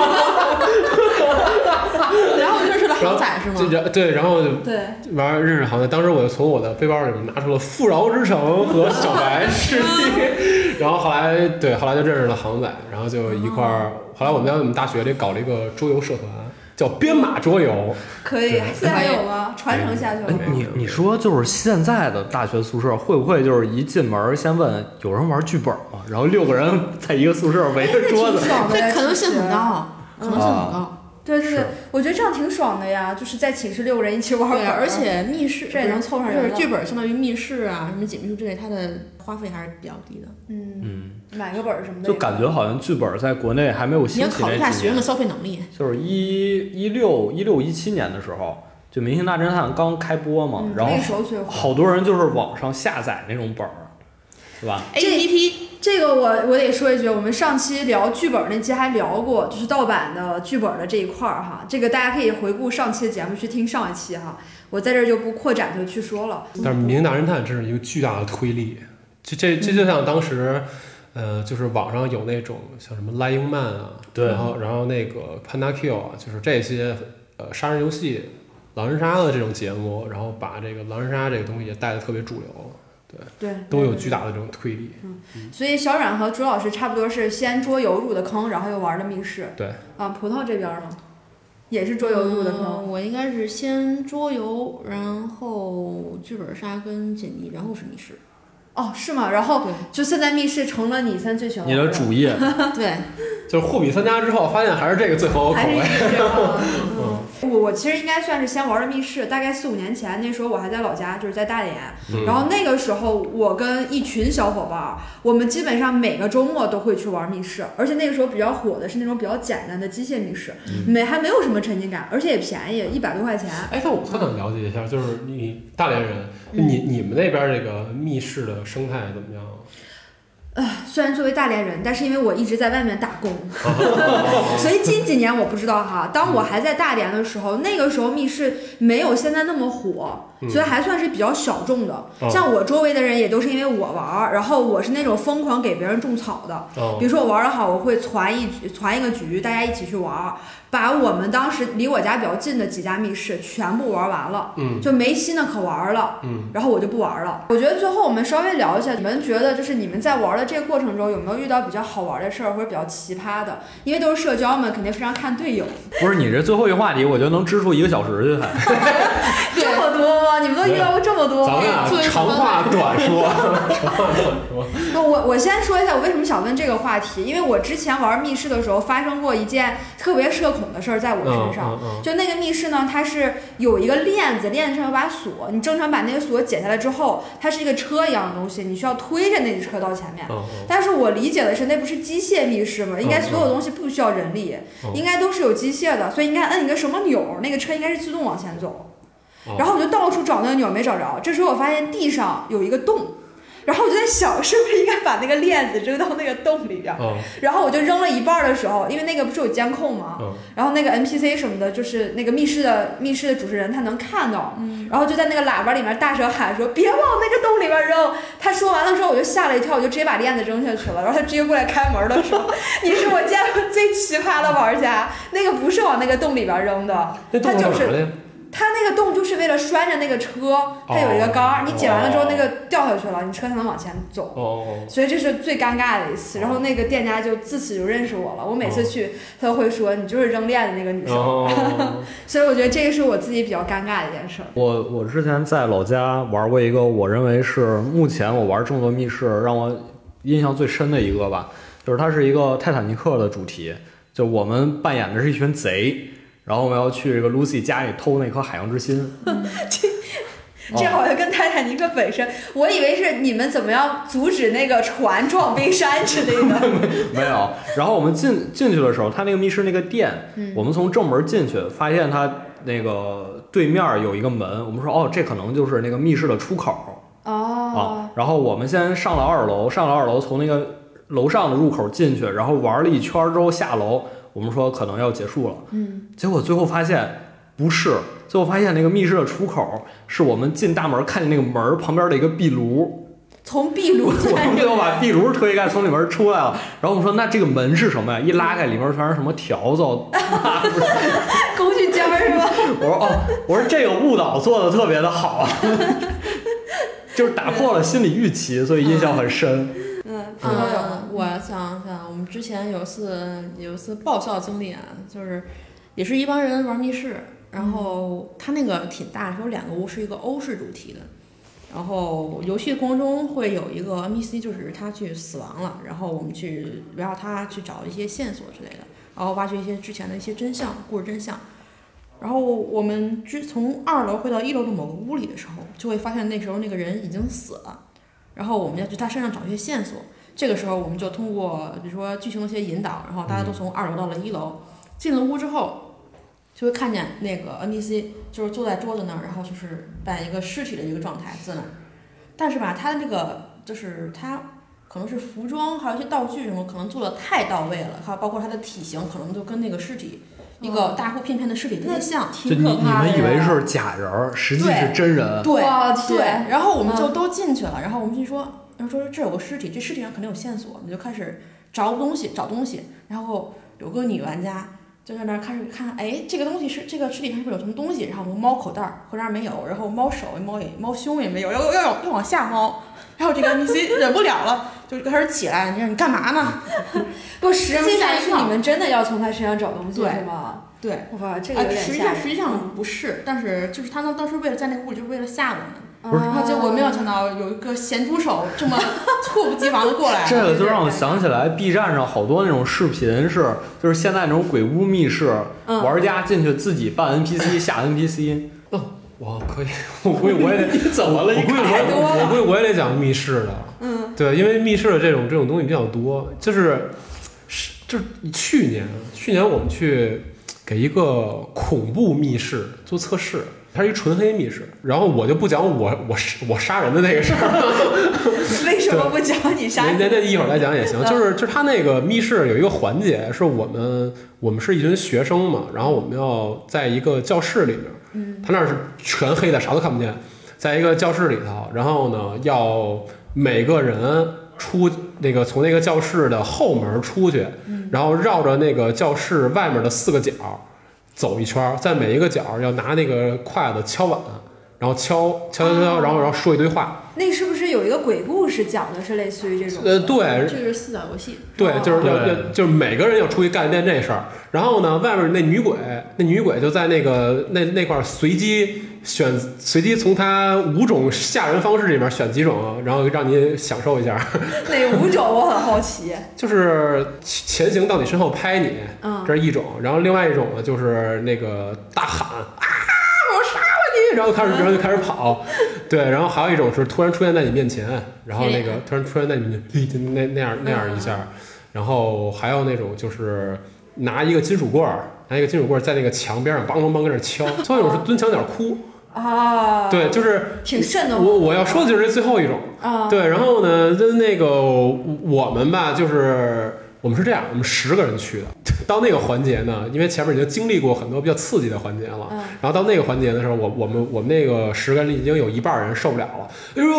航仔是吗？这然对，然后就对，玩认识航仔。当时我就从我的背包里面拿出了《富饶之城》和小白势力，然后后来对，后来就认识了航仔，然后就一块儿。后来我们在我们大学里搞了一个桌游社团，叫编码桌游。可以，现在还有吗？传承下去了？你你说就是现在的大学宿舍会不会就是一进门先问有人玩剧本吗？然后六个人在一个宿舍围着桌子 这可能性很。高，可能性很高。对对对，我觉得这样挺爽的呀，就是在寝室六个人一起玩对啊，本儿，而且密室这也能凑上人了就是剧本相当于密室啊，什么解密书之类，它的花费还是比较低的。嗯，嗯，买个本儿什么的，就感觉好像剧本在国内还没有你要兴起考虑一下学生的消费能力。就是一一六一六一七年的时候，就《明星大侦探》刚开播嘛，嗯然后那时候最火。好多人就是网上下载那种本儿，对吧？A P P 这个我我得说一句，我们上期聊剧本那期还聊过，就是盗版的剧本的这一块儿哈，这个大家可以回顾上期的节目去听上一期哈，我在这儿就不扩展就去说了。但是《明星大侦探》真是一个巨大的推力，这这这就像当时，呃，就是网上有那种像什么 Lying Man 啊，对。然后然后那个 Panda Kill 啊，就是这些呃杀人游戏、狼人杀的这种节目，然后把这个狼人杀这个东西也带的特别主流，对，都有巨大的这种推力。嗯所以小冉和朱老师差不多是先桌游入的坑，然后又玩的密室。对。啊，葡萄这边呢，也是桌游入的坑。嗯我应该是先桌游，然后剧本杀跟解谜，然后是密室。哦，是吗？然后就现在密室成了你三最喜欢你的主业，对，就是货比三家之后，发现还是这个最合我口还是味。这 样。嗯我我其实应该算是先玩的密室，大概四五年前，那时候我还在老家，就是在大连。嗯然后那个时候，我跟一群小伙伴儿，我们基本上每个周末都会去玩密室，而且那个时候比较火的是那种比较简单的机械密室，没还没有什么沉浸感，而且也便宜，一百多块钱。哎，那我特想了解一下，就是你大连人，嗯你你们那边这个密室的生态怎么样？虽然作为大连人，但是因为我一直在外面打工，所以近几年我不知道哈。当我还在大连的时候，那个时候密室没有现在那么火，嗯所以还算是比较小众的。哦像我周围的人也都是因为我玩儿，然后我是那种疯狂给别人种草的。哦比如说我玩的好，我会攒一局，传一个局，大家一起去玩儿，把我们当时离我家比较近的几家密室全部玩完了，嗯就没新的可玩了。嗯，然后我就不玩了。我觉得最后我们稍微聊一下，你们觉得就是你们在玩的这个过程中有没有遇到比较好玩的事儿或者比较奇葩的？因为都是社交嘛，肯定非常看队友。不是你这最后一个话题，我觉得能支出一个小时去还。这么多吗？你们都遇到过这么多吗？咱们啊作为长话短说，长话短说。那我我先说一下我为什么想问这个话题，因为我之前玩密室的时候发生过一件特别社恐的事儿在我身上。嗯嗯就那个密室呢，它是有一个链子，链子上有把锁，你正常把那个锁解下来之后，它是一个车一样的东西，你需要推着那个车到前面。但是我理解的是，那不是机械密室吗？应该所有东西不需要人力，嗯应该都是有机械的，所以应该摁一个什么钮儿，那个车应该是自动往前走。哦然后我就到处找那个钮，没找着。这时候我发现地上有一个洞，然后我就在想，是不是应该把那个链子扔到那个洞里边然后我就扔了一半的时候，因为那个不是有监控吗？嗯然后那个 NPC 什么的，就是那个密室的密室的主持人，他能看到，然后就在那个喇叭里面大声喊说：“别往那个洞里边扔！”他说完了之后，我就吓了一跳，我就直接把链子扔下去了。然后他直接过来开门的说：“你是我见过最奇葩的玩家，那个不是往那个洞里边扔的，那洞他就是？他那个洞就是为了拴着那个车，它有一个杆儿，你解完了之后那个掉下去了，你车才能往前走。哦哦所以这是最尴尬的一次，然后那个店家就自此就认识我了。我每次去，他都会说你就是扔链的那个女生，哦，所以我觉得这个是我自己比较尴尬的一件事儿。我我之前在老家玩过一个，我认为是目前我玩这么多密室让我印象最深的一个吧，就是它是一个泰坦尼克的主题，就我们扮演的是一群贼，然后我们要去这个 Lucy 家里偷那颗海洋之心。这这好像跟泰坦尼克本身，我以为是你们怎么样阻止那个船撞冰山之类的。没有。然后我们进进去的时候，他那个密室那个店，我们从正门进去，发现他那个对面有一个门，我们说哦，这可能就是那个密室的出口啊哦。，然后我们先上了二楼，上了二楼，从那个楼上的入口进去，然后玩了一圈之后下楼，我们说可能要结束了，嗯，结果最后发现不是，最后发现那个密室的出口是我们进大门看见那个门旁边的一个壁炉，从壁炉 我们最后把壁炉推开，从里面出来了。然后我们说那这个门是什么呀？一拉开，里面全是什么条子。工具间是吧？我说哦，我说这个误导做的特别的好啊，就是打破了心理预期，所以印象很深。嗯，嗯，我想想，我们之前有一次有一次爆笑经历啊，就是也是一帮人玩密室，然后他那个挺大，是有两个屋，是一个欧式主题的。然后游戏过程中会有一个 NPC，就是他去死亡了，然后我们去围绕他去找一些线索之类的，然后挖掘一些之前的一些真相，故事真相。然后我们之从二楼回到一楼的某个屋里的时候，就会发现那时候那个人已经死了。然后我们要去他身上找一些线索。这个时候，我们就通过比如说剧情的一些引导，然后大家都从二楼到了一楼。进了屋之后，就会看见那个 NPC 就是坐在桌子那儿，然后就是扮一个尸体的一个状态在那儿。但是吧，他的那个就是他可能是服装还有一些道具什么，可能做的太到位了，还有包括他的体型，可能就跟那个尸体一个大腹便便的尸体特别像。就你你挺可怕的们以为是假人儿，实际是真人。对对，然后我们就嗯。都进去了，然后我们就说，然后说这有个尸体，这尸体上肯定有线索，我们就开始找东西，找东西，然后有个女玩家就在那儿开始看，哎，这个东西是这个尸体上是不是有什么东西？然后我们猫口袋儿口袋儿没有，然后猫手猫也猫胸也没有，要要要要往下猫，然后这个 NPC 忍不了了，就开始起来，你说你干嘛呢？不，实际上是你们真的要从他身上找东西对是吗？对，哇，这个啊有，点实际。上实际上不是，但是就是他当当时为了在那屋里，就是为了吓我们。不是。然后结果没有想到有一个咸猪手这么 猝不及防的过来，这个就让我想起来，B 站上好多那种视频是，就是现在那种鬼屋密室，嗯。玩家进去自己扮 NPC 下 NPC。我可以，我估计我也得，你怎么了？我估计我我估计我也得讲密室的。嗯，对，因为密室的这种这种东西比较多，就是是就是去年去年我们去给一个恐怖密室做测试，它是一纯黑密室，然后我就不讲我我我杀人的那个事儿，为什么不讲你杀人那那一会儿再讲也行。嗯就是就是他那个密室有一个环节，是我们我们是一群学生嘛，然后我们要在一个教室里面，嗯，他那儿是全黑的，啥都看不见，在一个教室里头，然后呢要每个人出那个从那个教室的后门出去，然后绕着那个教室外面的四个角走一圈，在每一个角要拿那个筷子敲碗，然后敲敲敲敲，然后然后说一堆话。那是不是有一个鬼故事讲的是类似于这种？呃，对，就是四角游戏。对，就是要对要就是每个人要出去干一件这事儿，然后呢，外面那女鬼，那女鬼就在那个那那块儿随机选，随机从她五种吓人方式里面选几种，然后让你享受一下，哪五种？我很好奇。就是前行到你身后拍你，嗯，这是一种，然后另外一种呢就是那个大喊啊，我杀了你，然后开始然后就开始跑，对，然后还有一种是突然出现在你面前，然后那个突然出现在你面前，那那样那样一下，然后还有那种就是拿一个金属棍儿，拿一个金属棍儿在那个墙边上梆梆梆跟那儿敲，最后一种是蹲墙角哭，啊，对，就是挺瘆的。我我要说的就是这最后一种。啊，对，然后呢，那那个我们吧，就是我们是这样，我们十个人去的。到那个环节呢，因为前面已经经历过很多比较刺激的环节了，嗯然后到那个环节的时候，我我们我们那个十个人里已经有一半人受不了了，哎呦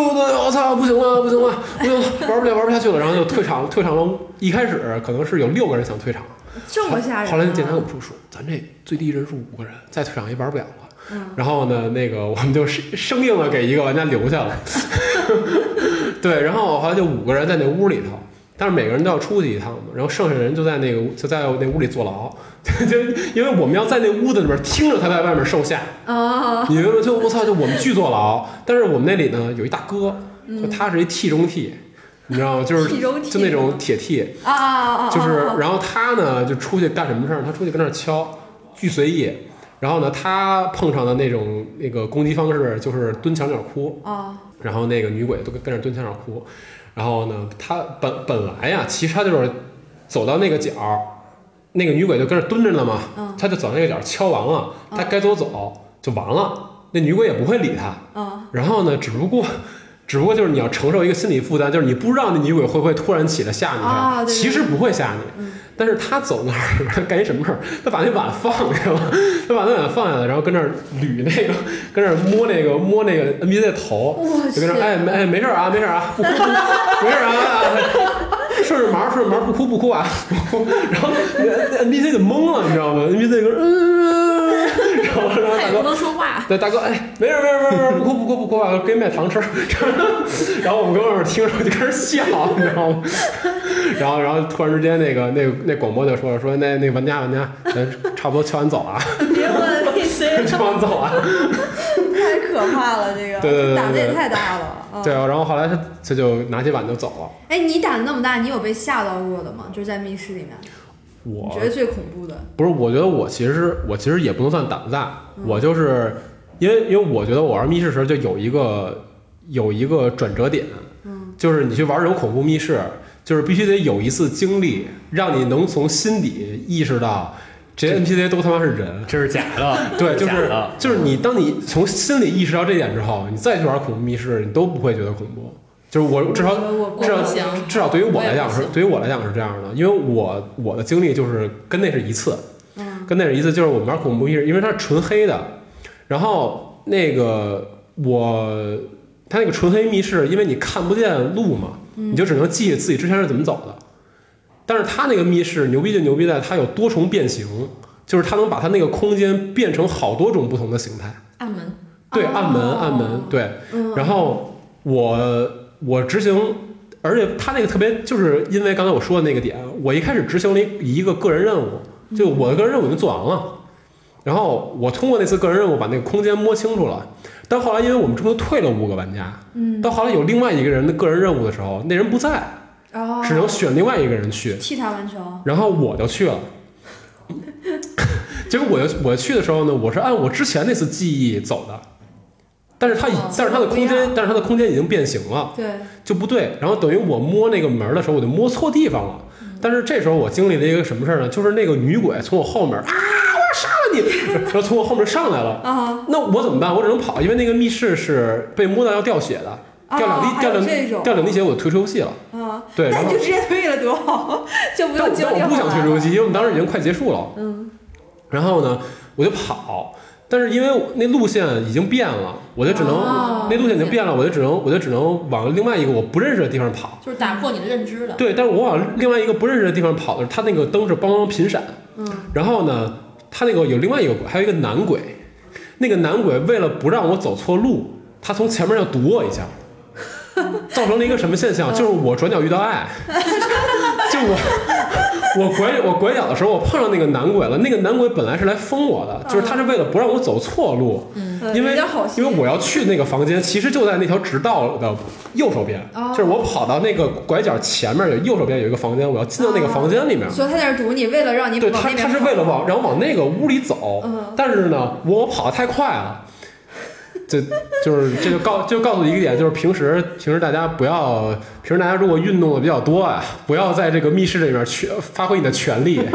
我操，不行了，不行了，不行了，玩不了，玩不下去了，然后就退场，退场了。一开始可能是有六个人想退场，这么吓人啊。后来那检查跟我们说说，咱这最低人数五个人，再退场也玩不了了。嗯然后呢，那个我们就生生硬的给一个玩家留下了。对，然后后来就五个人在那屋里头，但是每个人都要出去一趟嘛，然后剩下的人就在那个就在那屋里坐牢，就因为我们要在那屋子里面听着他在外面受吓，啊，你明白吗？就我操，就我们巨坐牢，但是我们那里呢有一大哥，就他是一 T 中 T，你知道吗？就是就那种铁 T，啊啊啊啊！就是啊，然后他呢就出去干什么事儿？他出去跟那儿敲，巨随意。然后呢，他碰上的那种那个攻击方式就是蹲墙角哭，啊然后那个女鬼都跟跟那儿蹲墙角哭。然后呢，他本本来呀，其实他就是走到那个角儿，那个女鬼就跟那蹲着呢嘛，嗯。他就走那个角儿敲完了，他该走走就完了，那女鬼也不会理他。啊然后呢，只不过，只不过就是你要承受一个心理负担，就是你不知道那女鬼会不会突然起来吓你，啊对对其实不会吓你，嗯但是他走那儿干一什么事儿？他把那碗放下了，他把那碗放下来，然后跟那儿捋那个，跟那儿摸那个摸那个 NPC 的头，就跟那儿哎没哎没事啊没事啊，不哭不哭，没事儿啊，顺着毛顺着毛不哭不哭啊，不哭然后那 NPC 就懵了，你知道吗？NPC 就嗯，不能说话，对，大哥，哎，没事儿没事儿没事儿，不哭不哭不哭啊，给你买糖吃。然后我们跟外面听着就开始笑，你知道吗？然后然后突然之间那个那那广播就说了说那那玩家玩家，咱差不多敲完走了啊，别问 NPC，敲完走啊。太可怕了，这个对对对对胆子也太大了。啊对，啊，然后后来他他就拿起碗就走了。哎，你胆子那么大，你有被吓到过的吗？就是在密室里面，你我觉得最恐怖的？不是，我觉得我其实我其实也不能算胆子大，我就是因为因为我觉得我玩密室时候就有一个有一个转折点，嗯，就是你去玩这种恐怖密室，就是必须得有一次经历，让你能从心底意识到这些 NPC 都他妈是人。这是假的，对，就是就是你，当你从心里意识到这点之后，你再去玩恐怖密室，你都不会觉得恐怖。就是我至少我至少至少对于我来讲是对于我来讲是这样的，因为我我的经历就是跟那是一次，嗯跟那是一次，就是我们玩恐怖密室，因为它是纯黑的，然后那个我它那个纯黑密室，因为你看不见路嘛，嗯你就只能记自己之前是怎么走的。但是它那个密室牛逼就牛逼在它有多重变形，就是它能把它那个空间变成好多种不同的形态。暗门，对，哦暗门，暗门，对。嗯然后我我执行，而且他那个特别，就是因为刚才我说的那个点，我一开始执行了一一个个人任务，就我的个人任务已经做完了，然后我通过那次个人任务把那个空间摸清楚了。但后来因为我们中途退了五个玩家，嗯，到后来有另外一个人的个人任务的时候，那人不在，哦，只能选另外一个人去。替他完成。然后我就去了。结 果我就我去的时候呢，我是按我之前那次记忆走的，但是它已、哦但是它的空间，但是它的空间已经变形了，对，就不对。然后等于我摸那个门的时候，我就摸错地方了。但是这时候我经历了一个什么事儿呢？就是那个女鬼从我后面啊，我要杀了你，然后从我后面上来了。啊，那我怎么办？我只能跑，因为那个密室是被摸到要掉血的，掉两滴、掉两掉两滴血，我就退出游戏了。啊，对，然后就直接退了多好，就不但用但我不想退出游戏，因为我们当时已经快结束了。嗯，然后呢，我就跑，但是因为那路线已经变了，我就只能、哦那路线已经变了，我就只能我就只能往另外一个我不认识的地方跑。就是打破你的认知了。对，但是我往另外一个不认识的地方跑的时候，它那个灯是梆梆频闪。嗯。然后呢，它那个有另外一个鬼，还有一个男鬼。那个男鬼为了不让我走错路，他从前面要堵我一下，造成了一个什么现象？就是我转角遇到爱，就我我拐我拐角的时候，我碰上那个男鬼了。那个男鬼本来是来封我的，就是他是为了不让我走错路，嗯因为因为我要去那个房间，其实就在那条直道的右手边，哦就是我跑到那个拐角前面有右手边有一个房间，我要进到那个房间里面。所以他在这堵你，为了让你对他，他是为了往然后往那个屋里走，嗯但是呢，我跑得太快了。这就是这就告就告诉你一个点，就是平时平时大家不要，平时大家如果运动的比较多啊，不要在这个密室里面去发挥你的全力。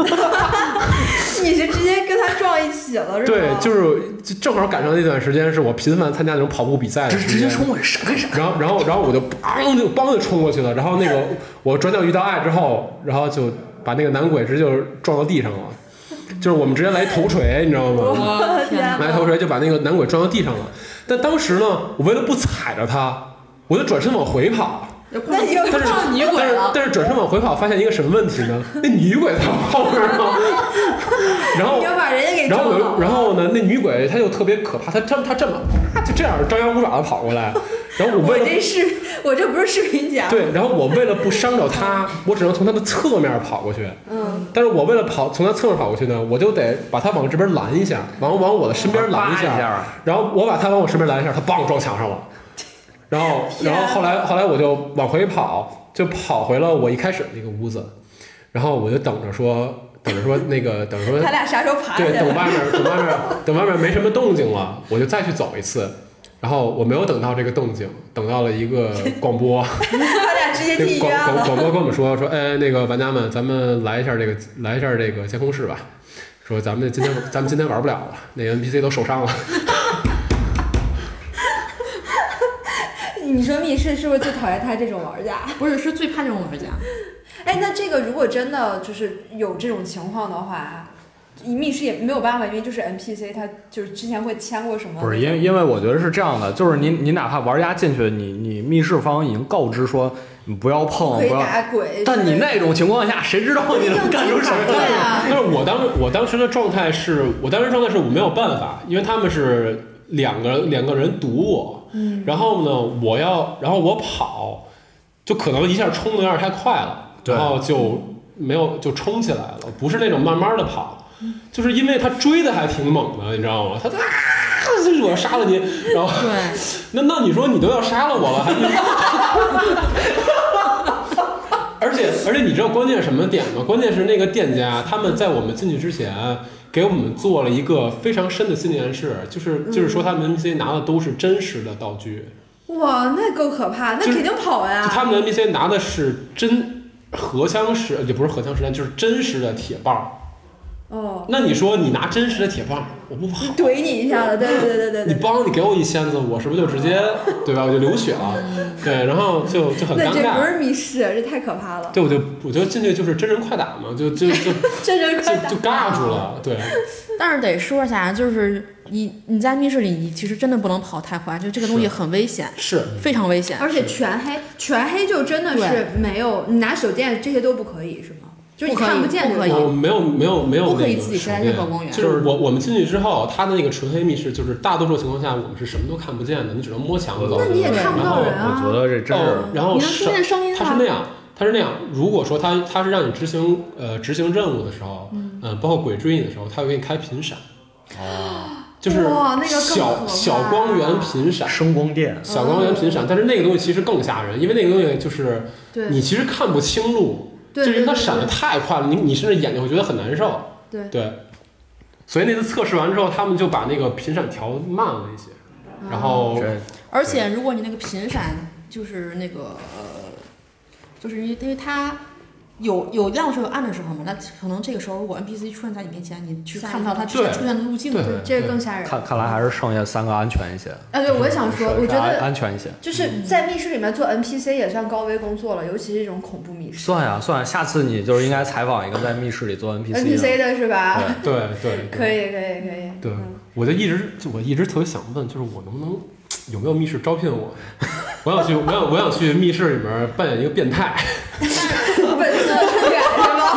你是直接跟他撞一起了，是吗？对，就是就正好赶上那段时间是我频繁参加那种跑步比赛的时间，冲我闪开闪然后然后然后我就梆就梆就冲过去了，然后那个我转角遇到爱之后，然后就把那个男鬼直接就撞到地上了，就是我们直接来头锤，你知道吗？我天！来头锤就把那个男鬼撞到地上了。但当时呢，我为了不踩着他，我就转身往回跑。那你又但是撞女鬼但是了但是转身往回跑，发现一个什么问题呢？那女鬼在我后面呢。然后你要把人家给然后然后呢，那女鬼她就特别可怕，她这她这么啊就这样张牙舞爪的跑过来，然后我我为了这是我这不是视频节目，对，然后我为了不伤着她，我只能从她的侧面跑过去。嗯，但是我为了跑从她侧面跑过去呢，我就得把她往这边拦一下，往往我的身边拦一下，下，然后我把她往我身边拦一下，她梆撞墙上了。然后，然后后来后来我就往回跑，就跑回了我一开始的那个屋子，然后我就等着说，等着说那个等着说他俩啥时候爬对，等？外面等外面等外面没什么动静了，我就再去走一次。然后我没有等到这个动静，等到了一个广播，他俩直接进医院了。广广播跟我们说说，哎，那个玩家们，咱们来一下这个来一下这个监控室吧。说咱们今天咱们今天玩不了了，那 NPC 都受伤了。你说密室是不是最讨厌他这种玩家？不是，是最怕这种玩家。哎，那这个如果真的就是有这种情况的话，密室也没有办法，因为就是 NPC 他就是之前会签过什么？不是因为因为我觉得是这样的，就是你你哪怕玩家进去，你你密室方已经告知说你不要碰，不要。打鬼，但你那种情况下，谁知道你能干出什么对来？啊，但是我当我当时的状态是我当时状态是我没有办法，因为他们是两个两个人堵我，嗯，然后呢，我要然后我跑，就可能一下冲的有点太快了，然后就没有就冲起来了，不是那种慢慢的跑，就是因为他追的还挺猛的，你知道吗？他啊，就是我要杀了你，然后对，那那你说你都要杀了我了，还 而且而且你知道关键什么点吗？关键是那个店家他们在我们进去之前给我们做了一个非常深的心理暗示，就是就是说他们 NPC 拿的都是真实的道具，哇，那够可怕，那肯定跑呀。就他们的 NPC 拿的是真荷枪实，也不是荷枪实弹，就是真实的铁棒。哦，那你说你拿真实的铁棒，我不跑，怼你一下子，对对对对对对。你帮你给我一仙子，我是不是就直接 对吧？我就流血了，对，然后就就很尴尬这不。是密室，这太可怕了。对，我就我就进去就是真人快打嘛，就就就 真人快打就就尬住了，对，但是得说一下，就是你你在密室里，你其实真的不能跑太快，就这个东西很危险，是非常危险。而且全黑，全黑就真的是没有，你拿手电这些都不可以是吗？就是你不可以看不见不可以我没有没有没有不可以那个自己任何公园。就是我我们进去之后，它的那个纯黑密室，就是大多数情况下我们是什么都看不见的，你只能摸墙走。那你也看不然后到人啊。我觉得这真是哦，然后你能听见声它是那样，它是那样。如果说它它是让你执行呃执行任务的时候，嗯、包括鬼追你的时候，它会给你开频闪，哦，就是哇那个小小光源频闪。声光电，小光源频闪，但是那个东西其实更吓人，因为那个东西就是你其实看不清路，对就是因为它闪的太快了，你你甚至眼睛会觉得很难受。对。对，所以那次测试完之后，他们就把那个频闪调慢了一些，然后这而且如果你那个频闪就是那个呃，就是因为因为它有有亮的时候有暗的时候嘛，那可能这个时候如果 NPC 出现在你面前，你去看到他之前出现的路径，对对，这个更吓人。看看来还是剩下三个安全一些。啊，对，我也想说，我觉得安全一些。就是在密室里面做 NPC 也算高危工作了，尤其是这种恐怖密室。算呀算呀，下次你就是应该采访一个在密室里做 NPC 的。NPC 的是吧？对对可以，可以，可以。对嗯，我就一直就我一直特别想问，就是我能不能有没有密室招聘我？我想去，我想我想去密室里面扮演一个变态。本色出演是吗？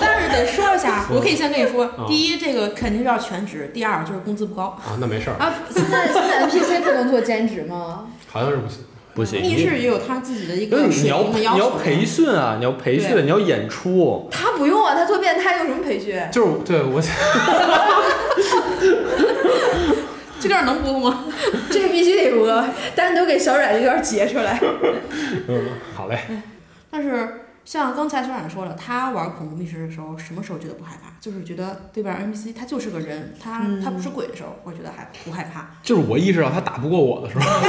但是得说一下，我可以先跟你说嗯，第一，这个肯定是要全职；第二，就是工资不高。啊，那没事儿，啊，现在现在 NPC 不能做兼职吗？好像是不行。不行，密室也有他自己的一个水你要你平的要求。要培训啊，你要培训，你要演出。他不用啊，他做变态用什么培训？就是对我 这段能播吗？这个必须得播，单独给小冉这段截出来。嗯，好嘞，但是像刚才小冉说了，他玩恐怖密室的时候，什么时候觉得不害怕？就是觉得对面 NPC 他就是个人，他、嗯他不是鬼的时候，我觉得还不害怕。就是我意识到他打不过我的时候，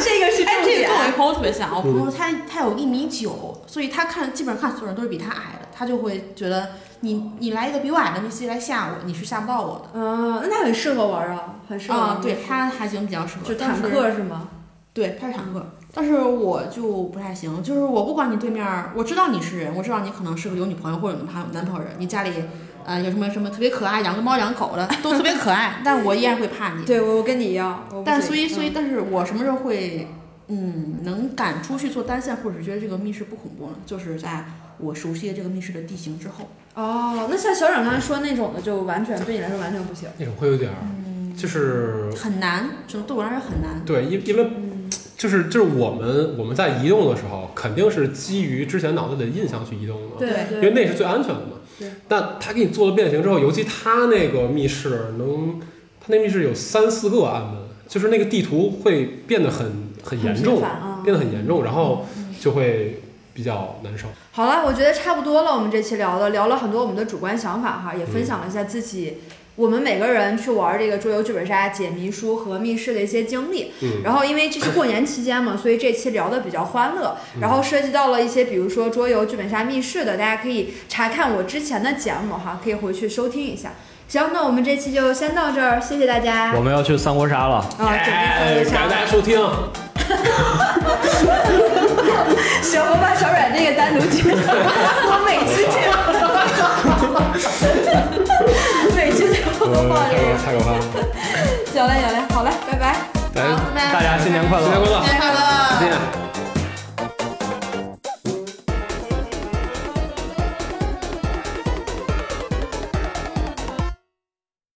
这个是哎，重点这个跟。我一朋友特别像，我朋友他他有一米九，所以他看基本上看所有人都是比他矮的，他就会觉得你你来一个比我矮的 NPC 来吓我，你是吓不到我的。嗯，那他很适合玩啊，很适合玩啊、对他还行，比较适合。就坦克是吗？对，他是坦克，但是我就不太行。就是我不管你对面儿，我知道你是人，我知道你可能是个有女朋友或者有男男朋友人，你家里呃有什么什么特别可爱，养个猫养狗的都特别可爱，但我依然会怕你。对，我我跟你一样。但所以所以，嗯但是我什么时候会嗯能敢出去做单线，或者是觉得这个密室不恐怖呢？就是在我熟悉了这个密室的地形之后。哦，那像小冉刚才说那种的，就完全对你来说完全不行。那种会有点儿，就是很难，只能对我来说很难。对，因因为就是就是我们我们在移动的时候，肯定是基于之前脑子里的印象去移动的，对因为那是最安全的嘛。对。但他给你做了变形之后，尤其他那个密室能，他那密室有三四个暗门，就是那个地图会变得很很严重很啊，变得很严重，然后就会比较难受。好了，我觉得差不多了。我们这期聊的聊了很多我们的主观想法哈，也分享了一下自己。我们每个人去玩这个桌游剧本杀、解谜书和密室的一些经历，嗯，然后因为这是过年期间嘛，所以这期聊的比较欢乐，然后涉及到了一些比如说桌游、剧本杀、密室的，大家可以查看我之前的节目哈，可以回去收听一下。行，那我们这期就先到这儿，谢谢大家。我们要去三国杀了。啊，准备三国杀感谢大家。收听。行，我把小软这个单独剪，我每期剪，每期都呃放这个。太可怕了！行嘞，行嘞，好嘞，拜拜。来，好，拜拜。大家新年快乐！新年快乐，新年快乐！再见。